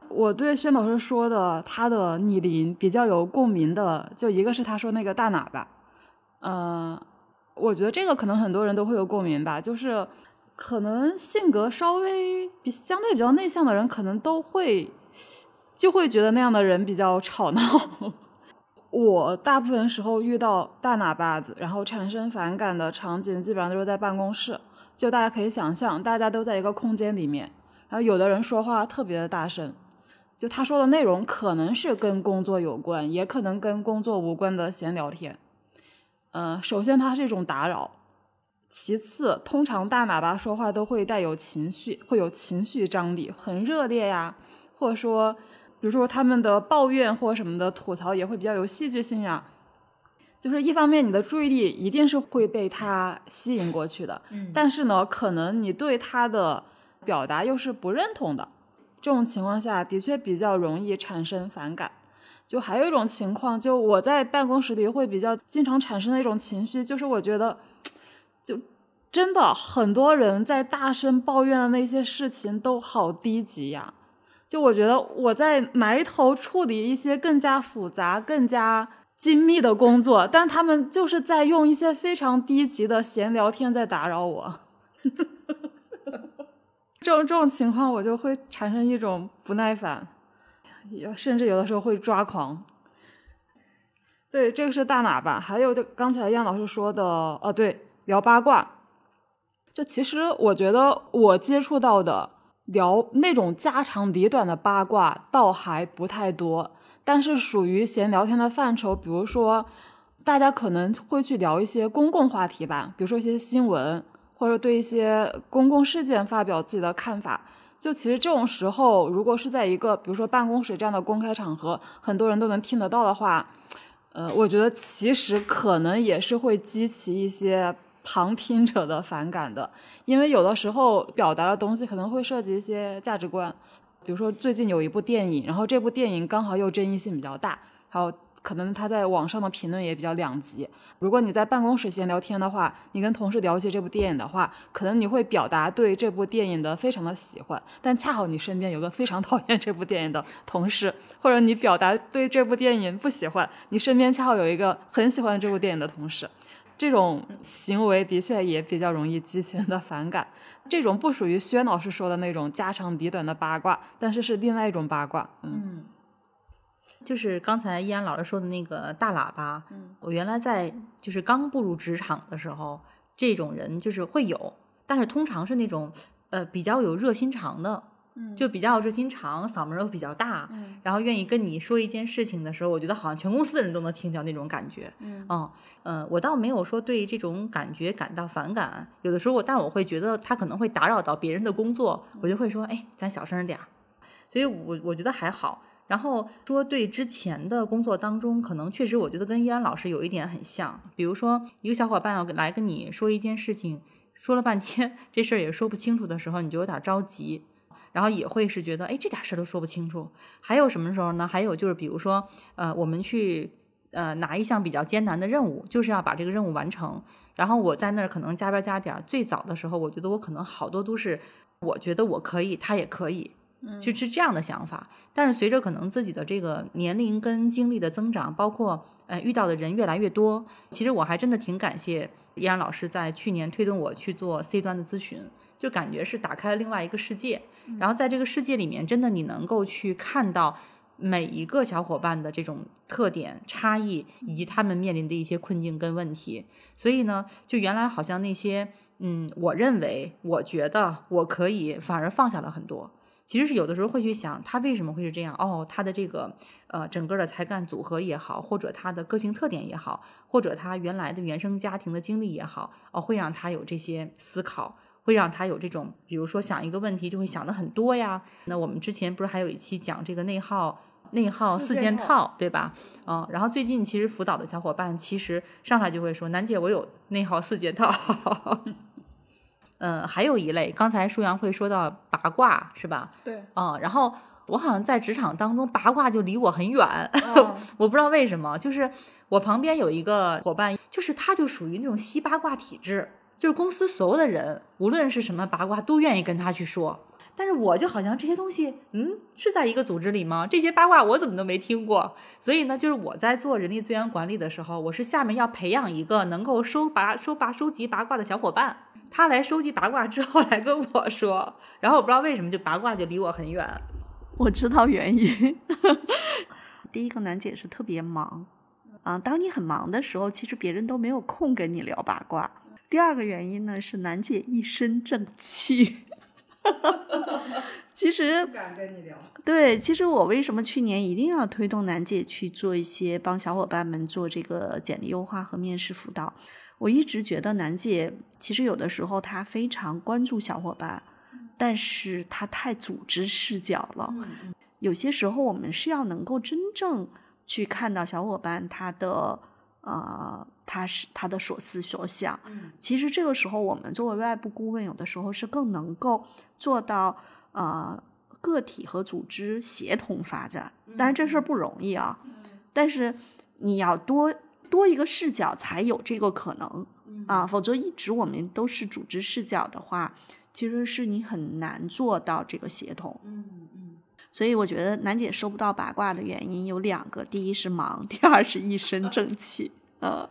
我对薛老师说的他的逆鳞比较有共鸣的，就一个是他说那个大喇叭，嗯，我觉得这个可能很多人都会有共鸣吧，就是可能性格稍微比相对比较内向的人，可能都会就会觉得那样的人比较吵闹。我大部分时候遇到大喇叭子，然后产生反感的场景，基本上都是在办公室。就大家可以想象，大家都在一个空间里面，然后有的人说话特别的大声，就他说的内容可能是跟工作有关，也可能跟工作无关的闲聊天。嗯，首先它是一种打扰，其次，通常大喇叭说话都会带有情绪，会有情绪张力，很热烈呀，或者说。比如说他们的抱怨或什么的吐槽也会比较有戏剧性呀，就是一方面你的注意力一定是会被他吸引过去的，嗯，但是呢，可能你对他的表达又是不认同的，这种情况下的确比较容易产生反感。就还有一种情况，就我在办公室里会比较经常产生的一种情绪，就是我觉得，就真的很多人在大声抱怨的那些事情都好低级呀。就我觉得我在埋头处理一些更加复杂、更加精密的工作，但他们就是在用一些非常低级的闲聊天在打扰我。这种这种情况，我就会产生一种不耐烦。甚至有的时候会抓狂。对，这个是大喇叭。还有就刚才燕老师说的，哦，对，聊八卦。就其实我觉得我接触到的聊那种家长里短的八卦倒还不太多，但是属于闲聊天的范畴。比如说，大家可能会去聊一些公共话题吧，比如说一些新闻，或者对一些公共事件发表自己的看法。就其实这种时候，如果是在一个比如说办公室这样的公开场合，很多人都能听得到的话，呃，我觉得其实可能也是会激起一些旁听者的反感的，因为有的时候表达的东西可能会涉及一些价值观，比如说最近有一部电影，然后这部电影刚好又争议性比较大，然后。可能他在网上的评论也比较两极。如果你在办公室闲聊天的话，你跟同事聊起这部电影的话，可能你会表达对这部电影的非常的喜欢，但恰好你身边有个非常讨厌这部电影的同事，或者你表达对这部电影不喜欢，你身边恰好有一个很喜欢这部电影的同事，这种行为的确也比较容易激起人的反感。这种不属于薛老师说的那种家长里短的八卦，但是是另外一种八卦。嗯。就是刚才依安老师说的那个大喇叭，嗯我原来在就是刚步入职场的时候，这种人就是会有，但是通常是那种呃比较有热心肠的，就比较热心肠，嗓门又比较大，然后愿意跟你说一件事情的时候，我觉得好像全公司的人都能听见那种感觉，嗯。嗯，我倒没有说对这种感觉感到反感，有的时候我，但我会觉得他可能会打扰到别人的工作，我就会说，哎，咱小声点儿，所以我我觉得还好。然后说对之前的工作当中，可能确实我觉得跟依安老师有一点很像。比如说一个小伙伴要来跟你说一件事情，说了半天 这事儿也说不清楚的时候，你就有点着急，然后也会是觉得哎这点事儿都说不清楚。还有什么时候呢？还有就是比如说呃我们去呃拿一项比较艰难的任务，就是要把这个任务完成，然后我在那儿可能加班加点。最早的时候，我觉得我可能好多都是我觉得我可以，他也可以。就是这样的想法，但是随着可能自己的这个年龄跟经历的增长，包括呃遇到的人越来越多，其实我还真的挺感谢依然老师在去年推动我去做 C 端的咨询，就感觉是打开了另外一个世界。然后在这个世界里面，真的你能够去看到每一个小伙伴的这种特点、差异，以及他们面临的一些困境跟问题。所以呢，就原来好像那些嗯，我认为、我觉得我可以，反而放下了很多。其实是有的时候会去想，他为什么会是这样？哦，他的这个呃整个的才干组合也好，或者他的个性特点也好，或者他原来的原生家庭的经历也好，哦，会让他有这些思考，会让他有这种，比如说想一个问题就会想的很多呀。那我们之前不是还有一期讲这个内耗内耗四件套，对吧？嗯，然后最近其实辅导的小伙伴其实上来就会说，楠姐我有内耗四件套。嗯，还有一类，刚才舒阳会说到八卦，是吧？对，嗯，然后我好像在职场当中，八卦就离我很远，我不知道为什么，就是我旁边有一个伙伴，就是他就属于那种吸八卦体质，就是公司所有的人，无论是什么八卦，都愿意跟他去说。但是我就好像这些东西，嗯，是在一个组织里吗？这些八卦我怎么都没听过。所以呢，就是我在做人力资源管理的时候，我是下面要培养一个能够收八收八收集八卦的小伙伴，他来收集八卦之后来跟我说。然后我不知道为什么，就八卦就离我很远。我知道原因。第一个，楠姐是特别忙啊，当你很忙的时候，其实别人都没有空跟你聊八卦。第二个原因呢，是楠姐一身正气。其实，敢跟你聊。对，其实我为什么去年一定要推动楠姐去做一些帮小伙伴们做这个简历优化和面试辅导？我一直觉得楠姐其实有的时候她非常关注小伙伴，但是她太组织视角了。有些时候我们是要能够真正去看到小伙伴他的呃。他是他的所思所想，其实这个时候我们作为外部顾问，有的时候是更能够做到呃个体和组织协同发展。当然这事儿不容易啊，但是你要多多一个视角才有这个可能啊，否则一直我们都是组织视角的话，其实是你很难做到这个协同。嗯嗯，所以我觉得楠姐收不到八卦的原因有两个，第一是忙，第二是一身正气。嗯。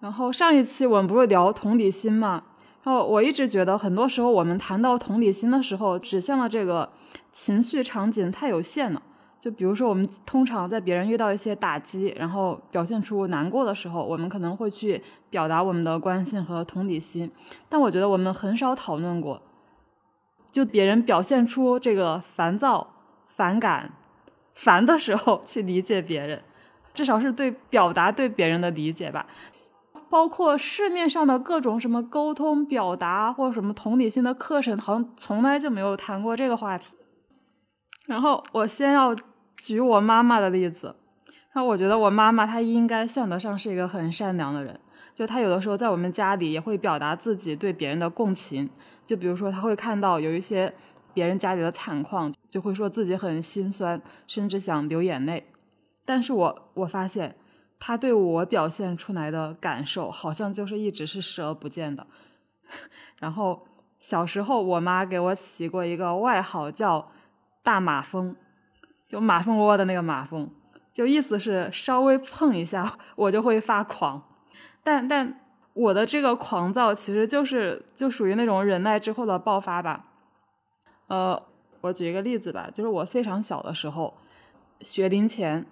然后上一期我们不是聊同理心嘛？然后我一直觉得，很多时候我们谈到同理心的时候，指向的这个情绪场景太有限了。就比如说，我们通常在别人遇到一些打击，然后表现出难过的时候，我们可能会去表达我们的关心和同理心。但我觉得我们很少讨论过，就别人表现出这个烦躁、反感、烦的时候，去理解别人，至少是对表达对别人的理解吧。包括市面上的各种什么沟通表达或者什么同理心的课程，好像从来就没有谈过这个话题。然后我先要举我妈妈的例子，然后我觉得我妈妈她应该算得上是一个很善良的人，就她有的时候在我们家里也会表达自己对别人的共情，就比如说她会看到有一些别人家里的惨况，就会说自己很心酸，甚至想流眼泪。但是我我发现。他对我表现出来的感受，好像就是一直是视而不见的。然后小时候，我妈给我起过一个外号，叫“大马蜂”，就马蜂窝的那个马蜂，就意思是稍微碰一下我就会发狂。但但我的这个狂躁，其实就是就属于那种忍耐之后的爆发吧。呃，我举一个例子吧，就是我非常小的时候，学龄前。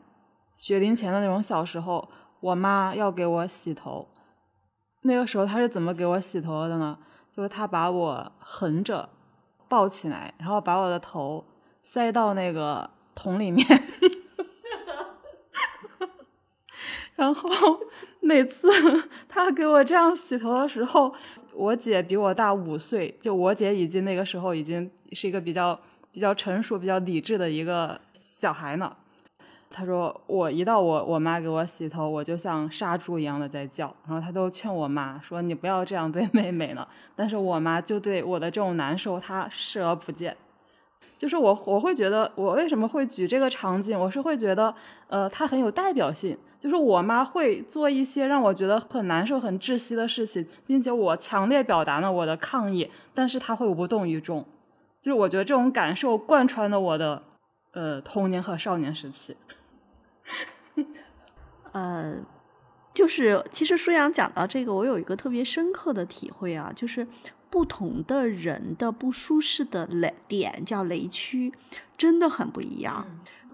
学龄前的那种小时候，我妈要给我洗头，那个时候她是怎么给我洗头的呢？就是她把我横着抱起来，然后把我的头塞到那个桶里面，然后 每次 她给我这样洗头的时候，我姐比我大五岁，就我姐已经那个时候已经是一个比较比较成熟、比较理智的一个小孩呢。他说：“我一到我我妈给我洗头，我就像杀猪一样的在叫。然后他都劝我妈说：‘你不要这样对妹妹了。’但是我妈就对我的这种难受，她视而不见。就是我我会觉得，我为什么会举这个场景？我是会觉得，呃，它很有代表性。就是我妈会做一些让我觉得很难受、很窒息的事情，并且我强烈表达了我的抗议，但是她会无动于衷。就是我觉得这种感受贯穿了我的呃童年和少年时期。” 呃，就是其实舒阳讲到这个，我有一个特别深刻的体会啊，就是不同的人的不舒适的雷点叫雷区，真的很不一样。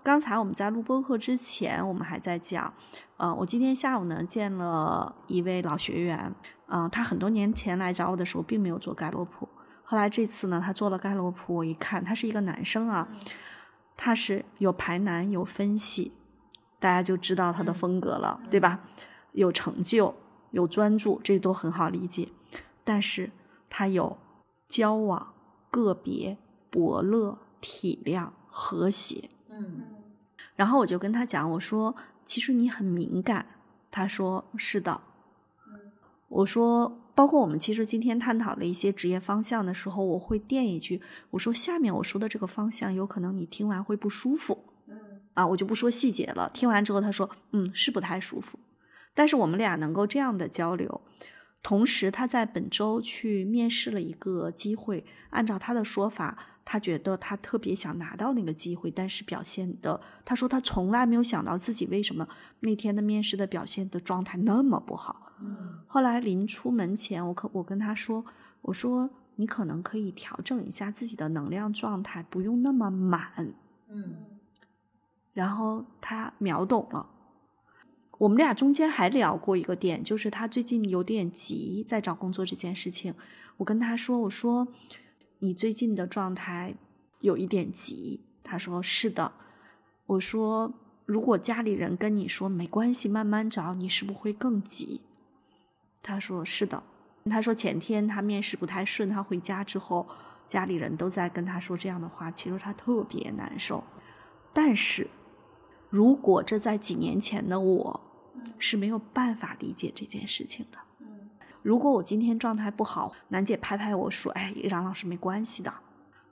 刚才我们在录播课之前，我们还在讲，呃，我今天下午呢见了一位老学员，嗯，他很多年前来找我的时候并没有做盖洛普，后来这次呢他做了盖洛普，我一看他是一个男生啊，他是有排男有分析。大家就知道他的风格了，对吧？有成就，有专注，这都很好理解。但是他有交往、个别、伯乐、体谅、和谐。嗯。然后我就跟他讲，我说：“其实你很敏感。”他说：“是的。”我说：“包括我们其实今天探讨了一些职业方向的时候，我会垫一句，我说下面我说的这个方向，有可能你听完会不舒服。”啊，我就不说细节了。听完之后，他说：“嗯，是不太舒服。”但是我们俩能够这样的交流，同时他在本周去面试了一个机会。按照他的说法，他觉得他特别想拿到那个机会，但是表现的，他说他从来没有想到自己为什么那天的面试的表现的状态那么不好。嗯。后来临出门前，我可我跟他说：“我说你可能可以调整一下自己的能量状态，不用那么满。”嗯。然后他秒懂了，我们俩中间还聊过一个点，就是他最近有点急，在找工作这件事情。我跟他说：“我说你最近的状态有一点急。”他说：“是的。”我说：“如果家里人跟你说没关系，慢慢找，你是不是会更急？”他说：“是的。”他说前天他面试不太顺，他回家之后，家里人都在跟他说这样的话，其实他特别难受，但是。如果这在几年前的我是没有办法理解这件事情的。如果我今天状态不好，楠姐拍拍我说：“哎，杨老师没关系的。”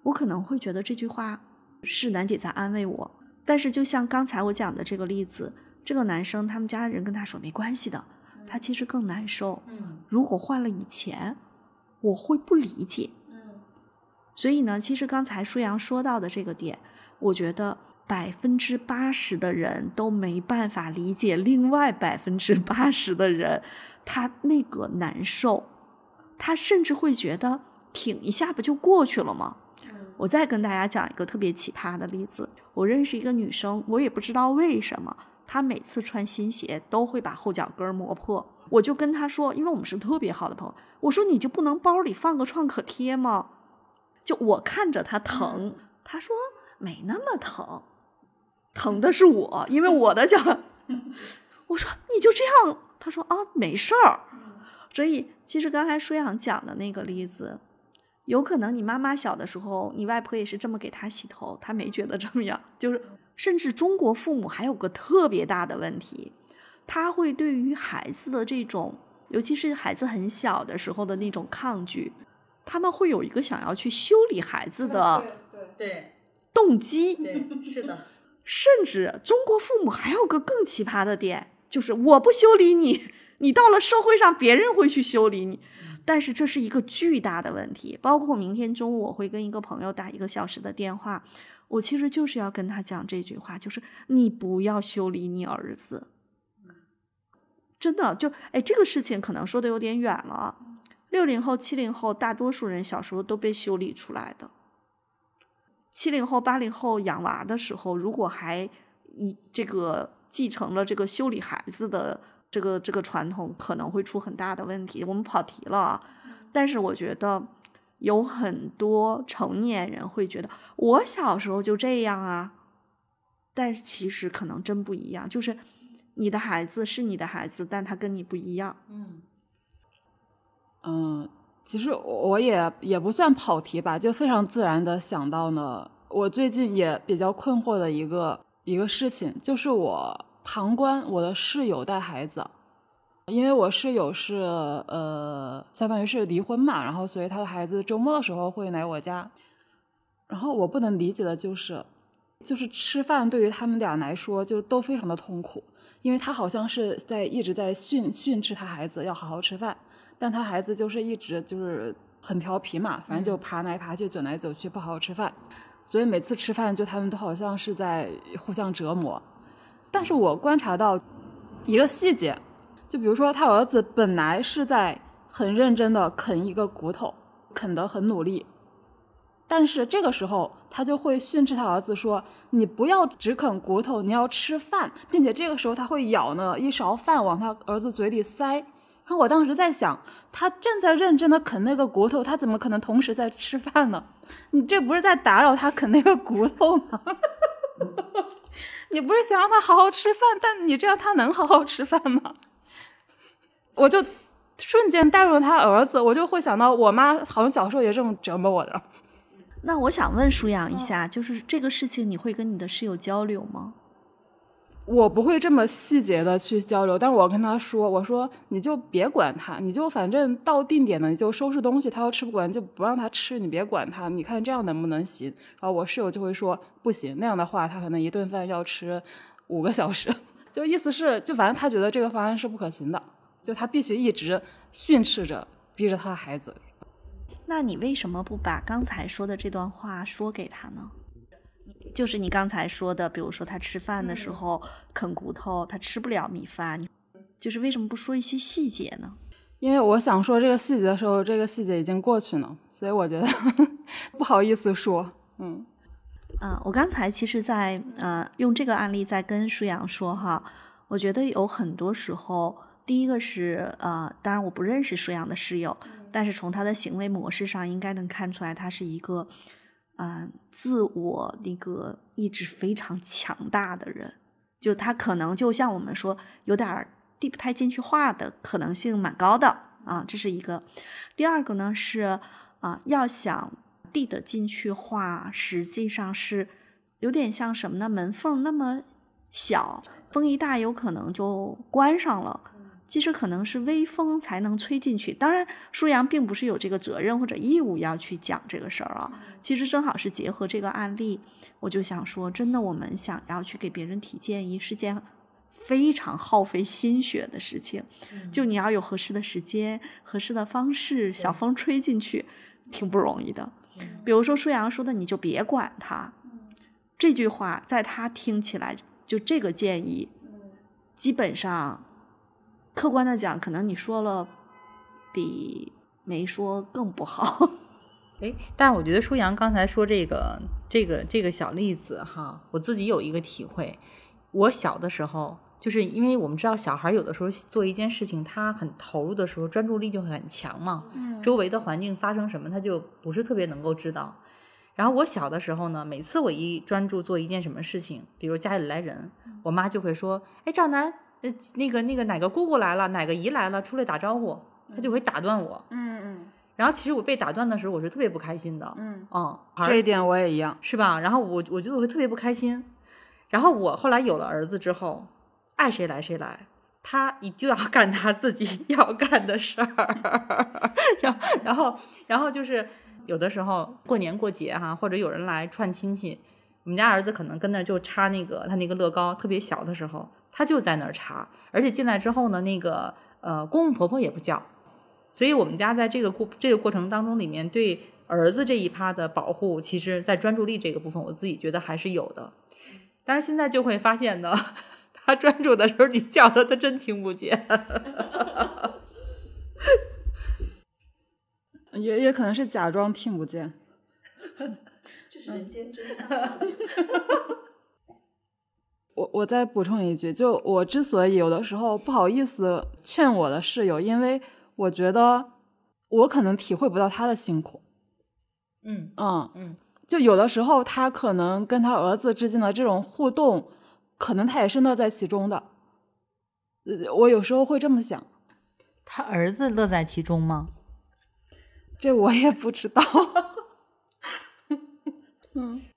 我可能会觉得这句话是楠姐在安慰我。但是就像刚才我讲的这个例子，这个男生他们家人跟他说没关系的，他其实更难受。如果换了以前，我会不理解。所以呢，其实刚才舒阳说到的这个点，我觉得百分之八十的人都没办法理解另外百分之八十的人他那个难受，他甚至会觉得挺一下不就过去了吗？我再跟大家讲一个特别奇葩的例子，我认识一个女生，我也不知道为什么，她每次穿新鞋都会把后脚跟磨破。我就跟她说，因为我们是特别好的朋友，我说你就不能包里放个创可贴吗？就我看着她疼，她说没那么疼，疼的是我，因为我的脚。我说你就这样，他说啊没事儿。所以其实刚才舒阳讲的那个例子，有可能你妈妈小的时候，你外婆也是这么给她洗头，她没觉得这么样。就是甚至中国父母还有个特别大的问题，他会对于孩子的这种，尤其是孩子很小的时候的那种抗拒，他们会有一个想要去修理孩子的对动机。对是的，甚至中国父母还有个更奇葩的点，就是我不修理你，你到了社会上，别人会去修理你。但是这是一个巨大的问题，包括明天中午我会跟一个朋友打一个小时的电话，我其实就是要跟他讲这句话，就是你不要修理你儿子。真的，就哎，这个事情可能说的有点远了。六零后、七零后，大多数人小时候都被修理出来的。七零后、八零后养娃的时候，如果还一这个继承了这个修理孩子的这个这个传统，可能会出很大的问题。我们跑题了啊，但是我觉得有很多成年人会觉得我小时候就这样啊，但其实可能真不一样。就是你的孩子是你的孩子，但他跟你不一样。嗯嗯，其实我也也不算跑题吧，就非常自然的想到呢，我最近也比较困惑的一个一个事情，就是我旁观我的室友带孩子，因为我室友是呃，相当于是离婚嘛，然后所以他的孩子周末的时候会来我家，然后我不能理解的就是，就是吃饭对于他们俩来说就都非常的痛苦，因为他好像是在一直在训训斥他孩子要好好吃饭。但他孩子就是一直就是很调皮嘛，反正就爬来爬去，走来走去，不好好吃饭，所以每次吃饭就他们都好像是在互相折磨。但是我观察到一个细节，就比如说他儿子本来是在很认真的啃一个骨头，啃得很努力，但是这个时候他就会训斥他儿子说：“你不要只啃骨头，你要吃饭，并且这个时候他会舀呢一勺饭往他儿子嘴里塞。”然后我当时在想，他正在认真的啃那个骨头，他怎么可能同时在吃饭呢？你这不是在打扰他啃那个骨头吗？你不是想让他好好吃饭，但你这样他能好好吃饭吗？我就瞬间带入了他儿子，我就会想到我妈好像小时候也这么折磨我的。那我想问舒阳一下，就是这个事情，你会跟你的室友交流吗？我不会这么细节的去交流，但是我跟他说，我说你就别管他，你就反正到定点了你就收拾东西，他要吃不完就不让他吃，你别管他，你看这样能不能行？然后我室友就会说不行，那样的话他可能一顿饭要吃五个小时，就意思是就反正他觉得这个方案是不可行的，就他必须一直训斥着，逼着他的孩子。那你为什么不把刚才说的这段话说给他呢？就是你刚才说的，比如说他吃饭的时候啃骨头，他吃不了米饭，就是为什么不说一些细节呢？因为我想说这个细节的时候，这个细节已经过去了，所以我觉得 不好意思说。嗯啊、我刚才其实在，呃用这个案例在跟舒阳说哈，我觉得有很多时候，第一个是呃，当然我不认识舒阳的室友，但是从他的行为模式上应该能看出来，他是一个嗯、自我那个意志非常强大的人，就他可能就像我们说有点递不太进去话的可能性蛮高的啊，这是一个。第二个呢是啊、要想递得进去话，实际上是有点像什么呢？门缝那么小，风一大有可能就关上了。其实可能是微风才能吹进去。当然，舒阳并不是有这个责任或者义务要去讲这个事儿啊。其实正好是结合这个案例，我就想说，真的，我们想要去给别人提建议是件非常耗费心血的事情。就你要有合适的时间、合适的方式，小风吹进去，挺不容易的。比如说舒阳说的，你就别管他。这句话在他听起来，就这个建议，基本上。客观的讲，可能你说了比没说更不好。哎，但是我觉得舒阳刚才说这个这个这个小例子哈，我自己有一个体会。我小的时候，就是因为我们知道小孩有的时候做一件事情，他很投入的时候，专注力就会很强嘛。嗯。周围的环境发生什么，他就不是特别能够知道。然后我小的时候呢，每次我一专注做一件什么事情，比如家里来人，我妈就会说：“哎，赵楠。”呃，那个那个哪个姑姑来了，哪个姨来了，出来打招呼，他就会打断我。嗯嗯。然后其实我被打断的时候，我是特别不开心的。嗯嗯，这一点我也一样，是吧？然后我我觉得我会特别不开心。然后我后来有了儿子之后，爱谁来谁来，他你就要干他自己 要干的事儿。然后然后然后就是有的时候过年过节哈，或者有人来串亲戚，我们家儿子可能跟那就插那个他那个乐高，特别小的时候。他就在那儿查，而且进来之后呢，那个呃公公婆婆也不叫，所以我们家在这个过这个过程当中里面，对儿子这一趴的保护，其实在专注力这个部分，我自己觉得还是有的。但是现在就会发现呢，他专注的时候，你叫他，他真听不见。也也可能是假装听不见。这是人间真相。我我再补充一句，就我之所以有的时候不好意思劝我的室友，因为我觉得我可能体会不到他的辛苦。嗯嗯嗯，就有的时候他可能跟他儿子之间的这种互动，可能他也是乐在其中的。呃，我有时候会这么想，他儿子乐在其中吗？这我也不知道。嗯。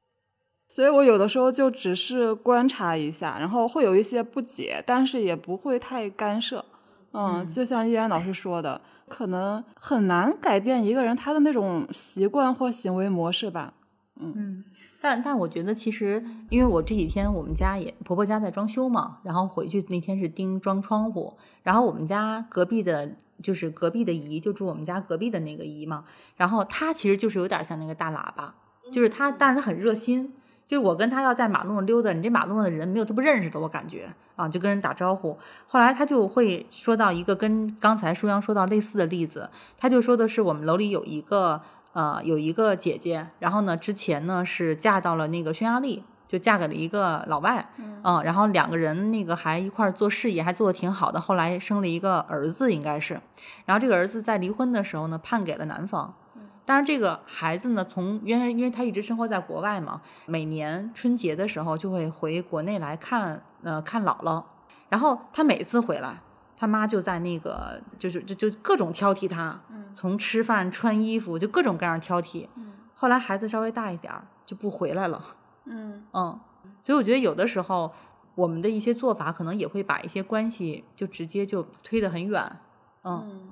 所以我有的时候就只是观察一下，然后会有一些不解，但是也不会太干涉。嗯，就像依然老师说的，可能很难改变一个人他的那种习惯或行为模式吧。嗯嗯，但但我觉得其实，因为我这几天我们家也婆婆家在装修嘛，然后回去那天是钉装窗户，然后我们家隔壁的，就是隔壁的姨就住我们家隔壁的那个姨嘛，然后她其实就是有点像那个大喇叭，就是她，但是她很热心。就我跟他要在马路上溜达，你这马路上的人没有他不认识的，我感觉啊，就跟人打招呼。后来他就会说到一个跟刚才舒阳说到类似的例子，他就说的是我们楼里有一个呃有一个姐姐，然后呢之前呢是嫁到了那个匈牙利，就嫁给了一个老外，嗯，然后两个人那个还一块做事业，还做的挺好的。后来生了一个儿子，应该是，然后这个儿子在离婚的时候呢判给了男方。当然，这个孩子呢，从因为因为他一直生活在国外嘛，每年春节的时候就会回国内来看，呃，看姥姥。然后他每次回来，他妈就在那个，就是就就各种挑剔他，从吃饭、穿衣服就各种各样挑剔。后来孩子稍微大一点儿，就不回来了。嗯嗯，所以我觉得有的时候我们的一些做法，可能也会把一些关系就直接就推得很远。嗯。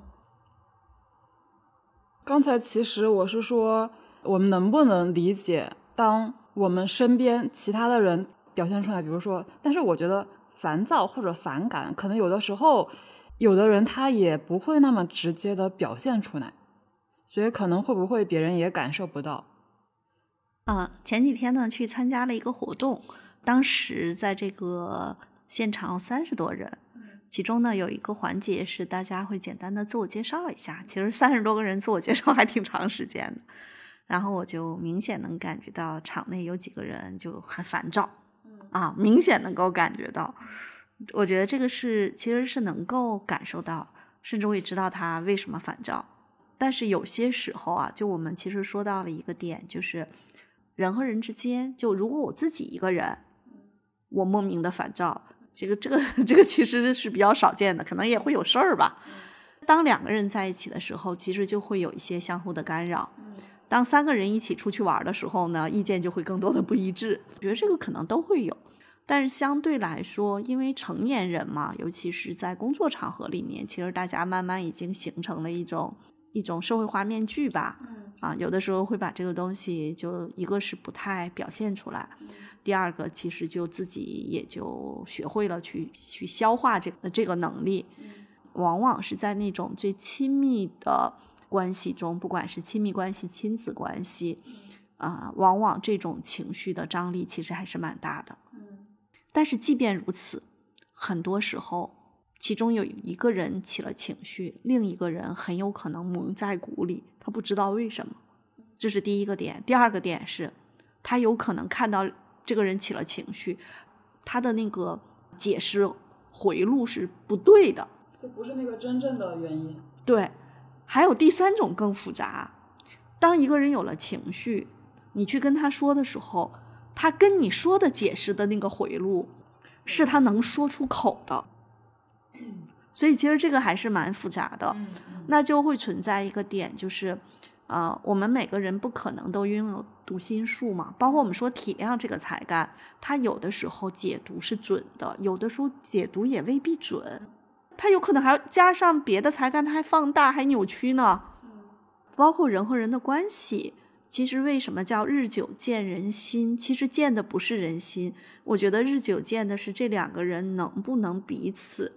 刚才其实我是说，我们能不能理解，当我们身边其他的人表现出来，比如说，但是我觉得烦躁或者反感，可能有的时候，有的人他也不会那么直接的表现出来，所以可能会不会别人也感受不到？嗯，前几天呢去参加了一个活动，当时在这个现场三十多人。其中呢有一个环节是大家会简单的自我介绍一下，其实三十多个人自我介绍还挺长时间的，然后我就明显能感觉到场内有几个人就很烦躁，啊，明显能够感觉到，我觉得这个是其实是能够感受到，甚至我也知道他为什么烦躁，但是有些时候啊，就我们其实说到了一个点，就是人和人之间，就如果我自己一个人，我莫名的烦躁。这个这个 这个其实是比较少见的，可能也会有事儿吧。当两个人在一起的时候，其实就会有一些相互的干扰。当三个人一起出去玩的时候呢，意见就会更多的不一致。我觉得这个可能都会有。但是相对来说，因为成年人嘛，尤其是在工作场合里面，其实大家慢慢已经形成了一种一种社会化面具吧。啊，有的时候会把这个东西，就一个是不太表现出来，第二个其实就自己也就学会了去去消化这个这个能力。往往是在那种最亲密的关系中，不管是亲密关系、亲子关系，啊、往往这种情绪的张力其实还是蛮大的。但是即便如此，很多时候，其中有一个人起了情绪，另一个人很有可能蒙在鼓里，他不知道为什么。这是第一个点。第二个点是，他有可能看到这个人起了情绪，他的那个解释回路是不对的。这不是那个真正的原因。对，还有第三种更复杂。当一个人有了情绪，你去跟他说的时候，他跟你说的解释的那个回路，是他能说出口的。所以其实这个还是蛮复杂的，那就会存在一个点，就是，呃，我们每个人不可能都拥有读心术嘛。包括我们说体谅这个才干，它有的时候解读是准的，有的时候解读也未必准。它有可能还要加上别的才干，它还放大还扭曲呢。包括人和人的关系，其实为什么叫日久见人心？其实见的不是人心，我觉得日久见的是这两个人能不能彼此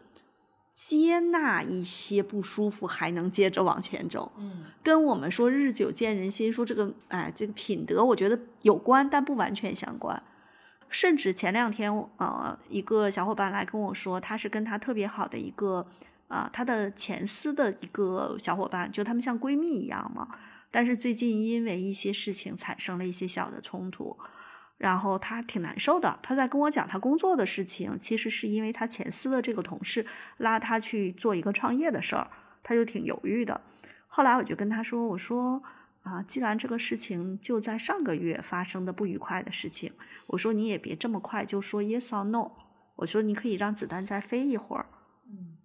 接纳一些不舒服，还能接着往前走。嗯跟我们说日久见人心，说这个哎，这个品德，我觉得有关，但不完全相关。甚至前两天，呃，一个小伙伴来跟我说，他是跟他特别好的一个，啊、他的前司的一个小伙伴，就他们像闺蜜一样嘛。但是最近因为一些事情产生了一些小的冲突，然后他挺难受的。他在跟我讲他工作的事情，其实是因为他前司的这个同事拉他去做一个创业的事儿，他就挺犹豫的。后来我就跟他说：“我说啊，既然这个事情就在上个月发生的不愉快的事情，我说你也别这么快就说 yes or no，我说你可以让子弹再飞一会儿。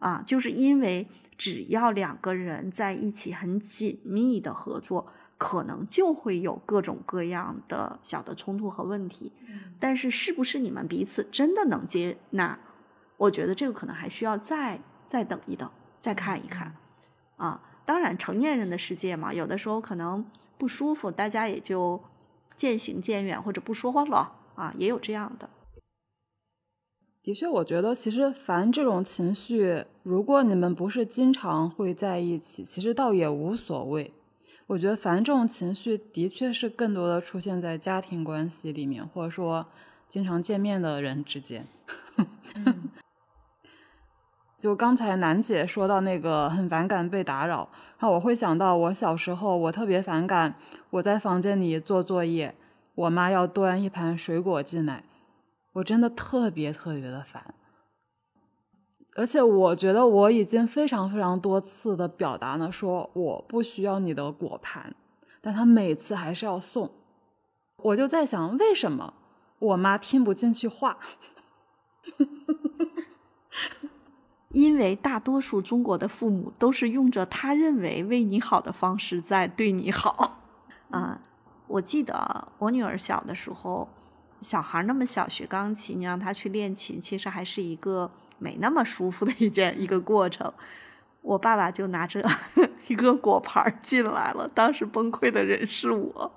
啊，就是因为只要两个人在一起很紧密的合作，可能就会有各种各样的小的冲突和问题。但是是不是你们彼此真的能接纳？我觉得这个可能还需要再再等一等，再看一看。啊，当然成年人的世界嘛，有的时候可能不舒服，大家也就渐行渐远或者不说话了啊，也有这样的。的确，我觉得其实凡这种情绪，如果你们不是经常会在一起，其实倒也无所谓。我觉得烦这种情绪的确是更多的出现在家庭关系里面，或者说经常见面的人之间。就刚才楠姐说到那个很反感被打扰，然后我会想到我小时候，我特别反感我在房间里做作业，我妈要端一盘水果进来，我真的特别特别的烦。而且我觉得我已经非常非常多次的表达了，说我不需要你的果盘，但她每次还是要送。我就在想，为什么我妈听不进去话？因为大多数中国的父母都是用着他认为为你好的方式在对你好啊。我记得我女儿小的时候，小孩那么小学钢琴，你让她去练琴，其实还是一个没那么舒服的一件一个过程。我爸爸就拿着 一个果盘进来了，当时崩溃的人是我。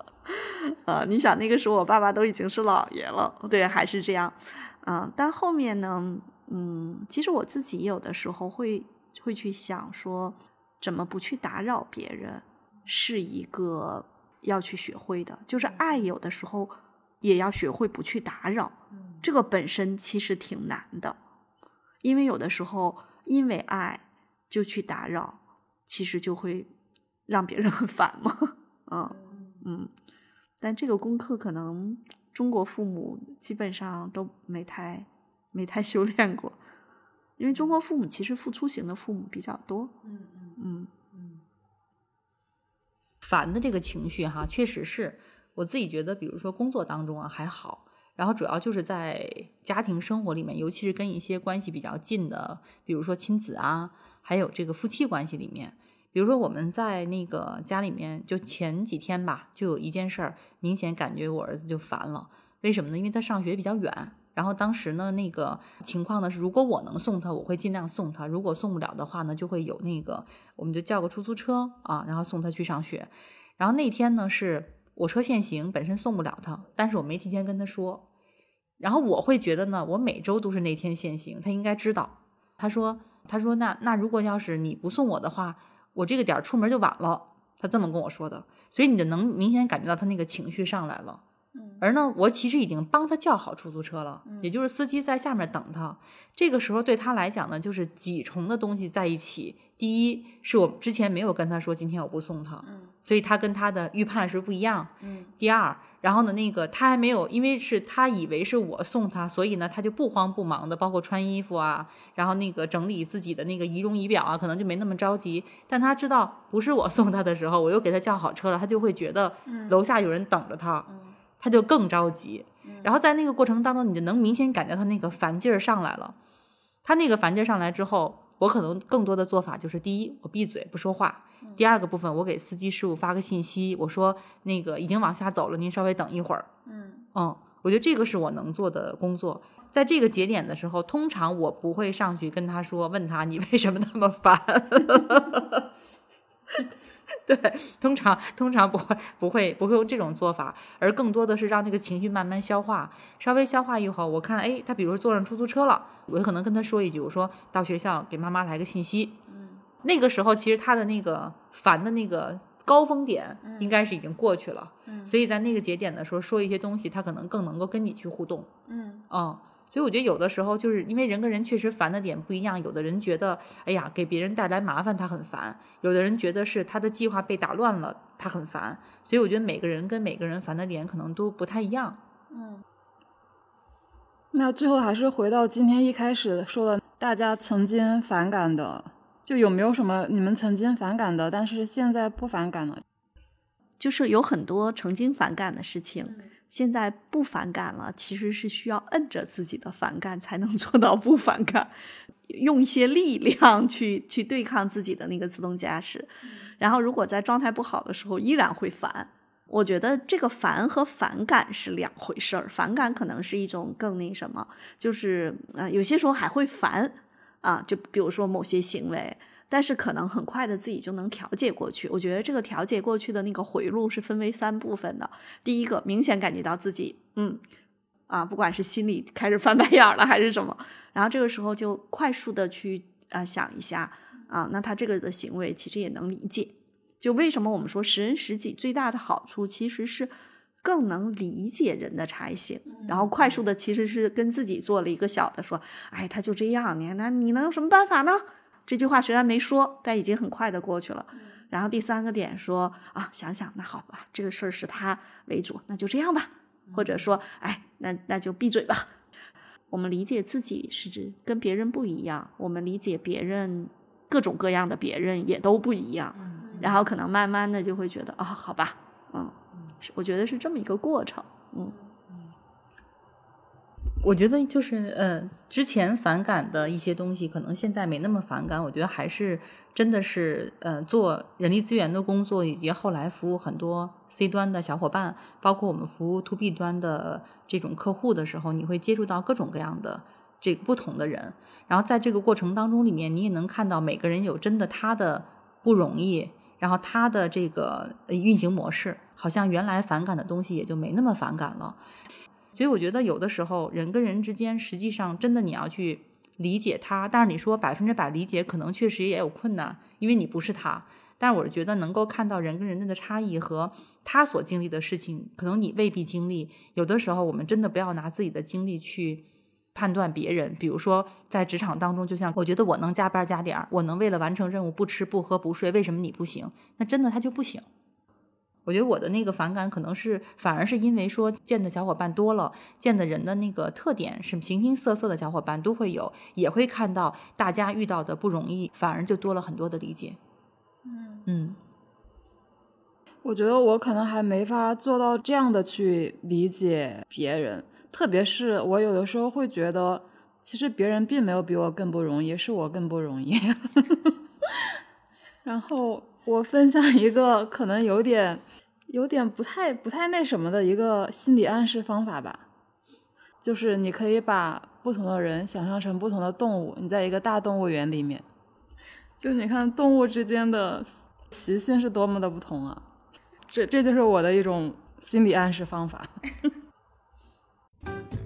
呃，你想那个时候我爸爸都已经是老爷了，对，还是这样。嗯、但后面呢，嗯，其实我自己有的时候会会去想说，怎么不去打扰别人，是一个要去学会的。就是爱有的时候也要学会不去打扰，这个本身其实挺难的，因为有的时候因为爱就去打扰，其实就会让别人很烦嘛。嗯嗯，但这个功课可能中国父母基本上都没太没太修炼过，因为中国父母其实付出型的父母比较多。嗯嗯烦的这个情绪哈，确实是我自己觉得，比如说工作当中啊还好，然后主要就是在家庭生活里面，尤其是跟一些关系比较近的，比如说亲子啊，还有这个夫妻关系里面，比如说我们在那个家里面，就前几天吧，就有一件事儿，明显感觉我儿子就烦了。为什么呢？因为他上学比较远，然后当时呢，那个情况呢是，如果我能送他，我会尽量送他；如果送不了的话呢，就会有那个，我们就叫个出租车啊，然后送他去上学。然后那天呢，是我车限行，本身送不了他，但是我没提前跟他说。然后我会觉得呢，我每周都是那天限行，他应该知道。他说，他说那那如果要是你不送我的话，我这个点儿出门就晚了。他这么跟我说的，所以你就能明显感觉到他那个情绪上来了。而呢，我其实已经帮他叫好出租车了，也就是司机在下面等他。这个时候对他来讲呢，就是几重的东西在一起。第一，是我之前没有跟他说今天我不送他，所以他跟他的预判是不一样。第二，然后呢，那个他还没有，因为是他以为是我送他，所以呢，他就不慌不忙的，包括穿衣服啊，然后那个整理自己的那个仪容仪表啊，可能就没那么着急。但他知道不是我送他的时候，我又给他叫好车了，他就会觉得楼下有人等着他。他就更着急，然后在那个过程当中，你就能明显感觉他那个烦劲儿上来了。他那个烦劲儿上来之后，我可能更多的做法就是：第一，我闭嘴不说话；第二个部分，我给司机师傅发个信息，我说那个已经往下走了，您稍微等一会儿。嗯嗯，我觉得这个是我能做的工作。在这个节点的时候，通常我不会上去跟他说，问他你为什么那么烦。对，通常通常不会不会不会用这种做法，而更多的是让这个情绪慢慢消化，稍微消化一会儿，我看哎，他比如坐上出租车了，我可能跟他说一句，我说到学校给妈妈来个信息。嗯，那个时候其实他的那个烦的那个高峰点应该是已经过去了。嗯，所以在那个节点的时候说一些东西，他可能更能够跟你去互动。嗯，嗯。所以我觉得有的时候就是因为人跟人确实烦的点不一样，有的人觉得哎呀给别人带来麻烦他很烦，有的人觉得是他的计划被打乱了他很烦。所以我觉得每个人跟每个人烦的点可能都不太一样。嗯，那最后还是回到今天一开始说的，大家曾经反感的，就有没有什么你们曾经反感的，但是现在不反感了？就是有很多曾经反感的事情。现在不反感了，其实是需要摁着自己的反感才能 做到不反感，用一些力量去去对抗自己的那个自动驾驶。然后，如果在状态不好的时候依然会烦，我觉得这个烦和反感是两回事儿。反感可能是一种更那什么，就是呃，有些时候还会烦啊，就比如说某些行为。但是可能很快的自己就能调节过去。我觉得这个调节过去的那个回路是分为三部分的。第一个，明显感觉到自己，嗯，啊，不管是心里开始翻白眼了还是什么，然后这个时候就快速的去啊想一下，啊，那他这个的行为其实也能理解。就为什么我们说识人识己最大的好处其实是更能理解人的差异性，然后快速的其实是跟自己做了一个小的说，哎，他就这样，你那你能有什么办法呢？这句话虽然没说，但已经很快的过去了。然后第三个点说啊，想想那好吧，这个事儿是他为主，那就这样吧。或者说，哎，那那就闭嘴吧。我们理解自己是指跟别人不一样，我们理解别人各种各样的别人也都不一样。然后可能慢慢的就会觉得啊，好吧，嗯，我觉得是这么一个过程，嗯。我觉得就是，呃，之前反感的一些东西，可能现在没那么反感。我觉得还是真的是，呃，做人力资源的工作，以及后来服务很多 C 端的小伙伴，包括我们服务 To B 端的这种客户的时候，你会接触到各种各样的这不同的人。然后在这个过程当中里面，你也能看到每个人有真的他的不容易，然后他的这个运行模式，好像原来反感的东西也就没那么反感了。所以我觉得有的时候人跟人之间，实际上真的你要去理解他，但是你说百分之百理解，可能确实也有困难，因为你不是他。但是我是觉得能够看到人跟人的差异和他所经历的事情，可能你未必经历。有的时候我们真的不要拿自己的经历去判断别人。比如说在职场当中，就像我觉得我能加班加点，我能为了完成任务不吃不喝不睡，为什么你不行？那真的他就不行。我觉得我的那个反感，可能是反而是因为说见的小伙伴多了，见的人的那个特点是形形色色的小伙伴都会有，也会看到大家遇到的不容易，反而就多了很多的理解。嗯嗯，我觉得我可能还没法做到这样的去理解别人，特别是我有的时候会觉得，其实别人并没有比我更不容易，是我更不容易。然后我分享一个可能有点。有点不太不太那什么的一个心理暗示方法吧，就是你可以把不同的人想象成不同的动物，你在一个大动物园里面，就你看动物之间的习性是多么的不同啊！这这就是我的一种心理暗示方法。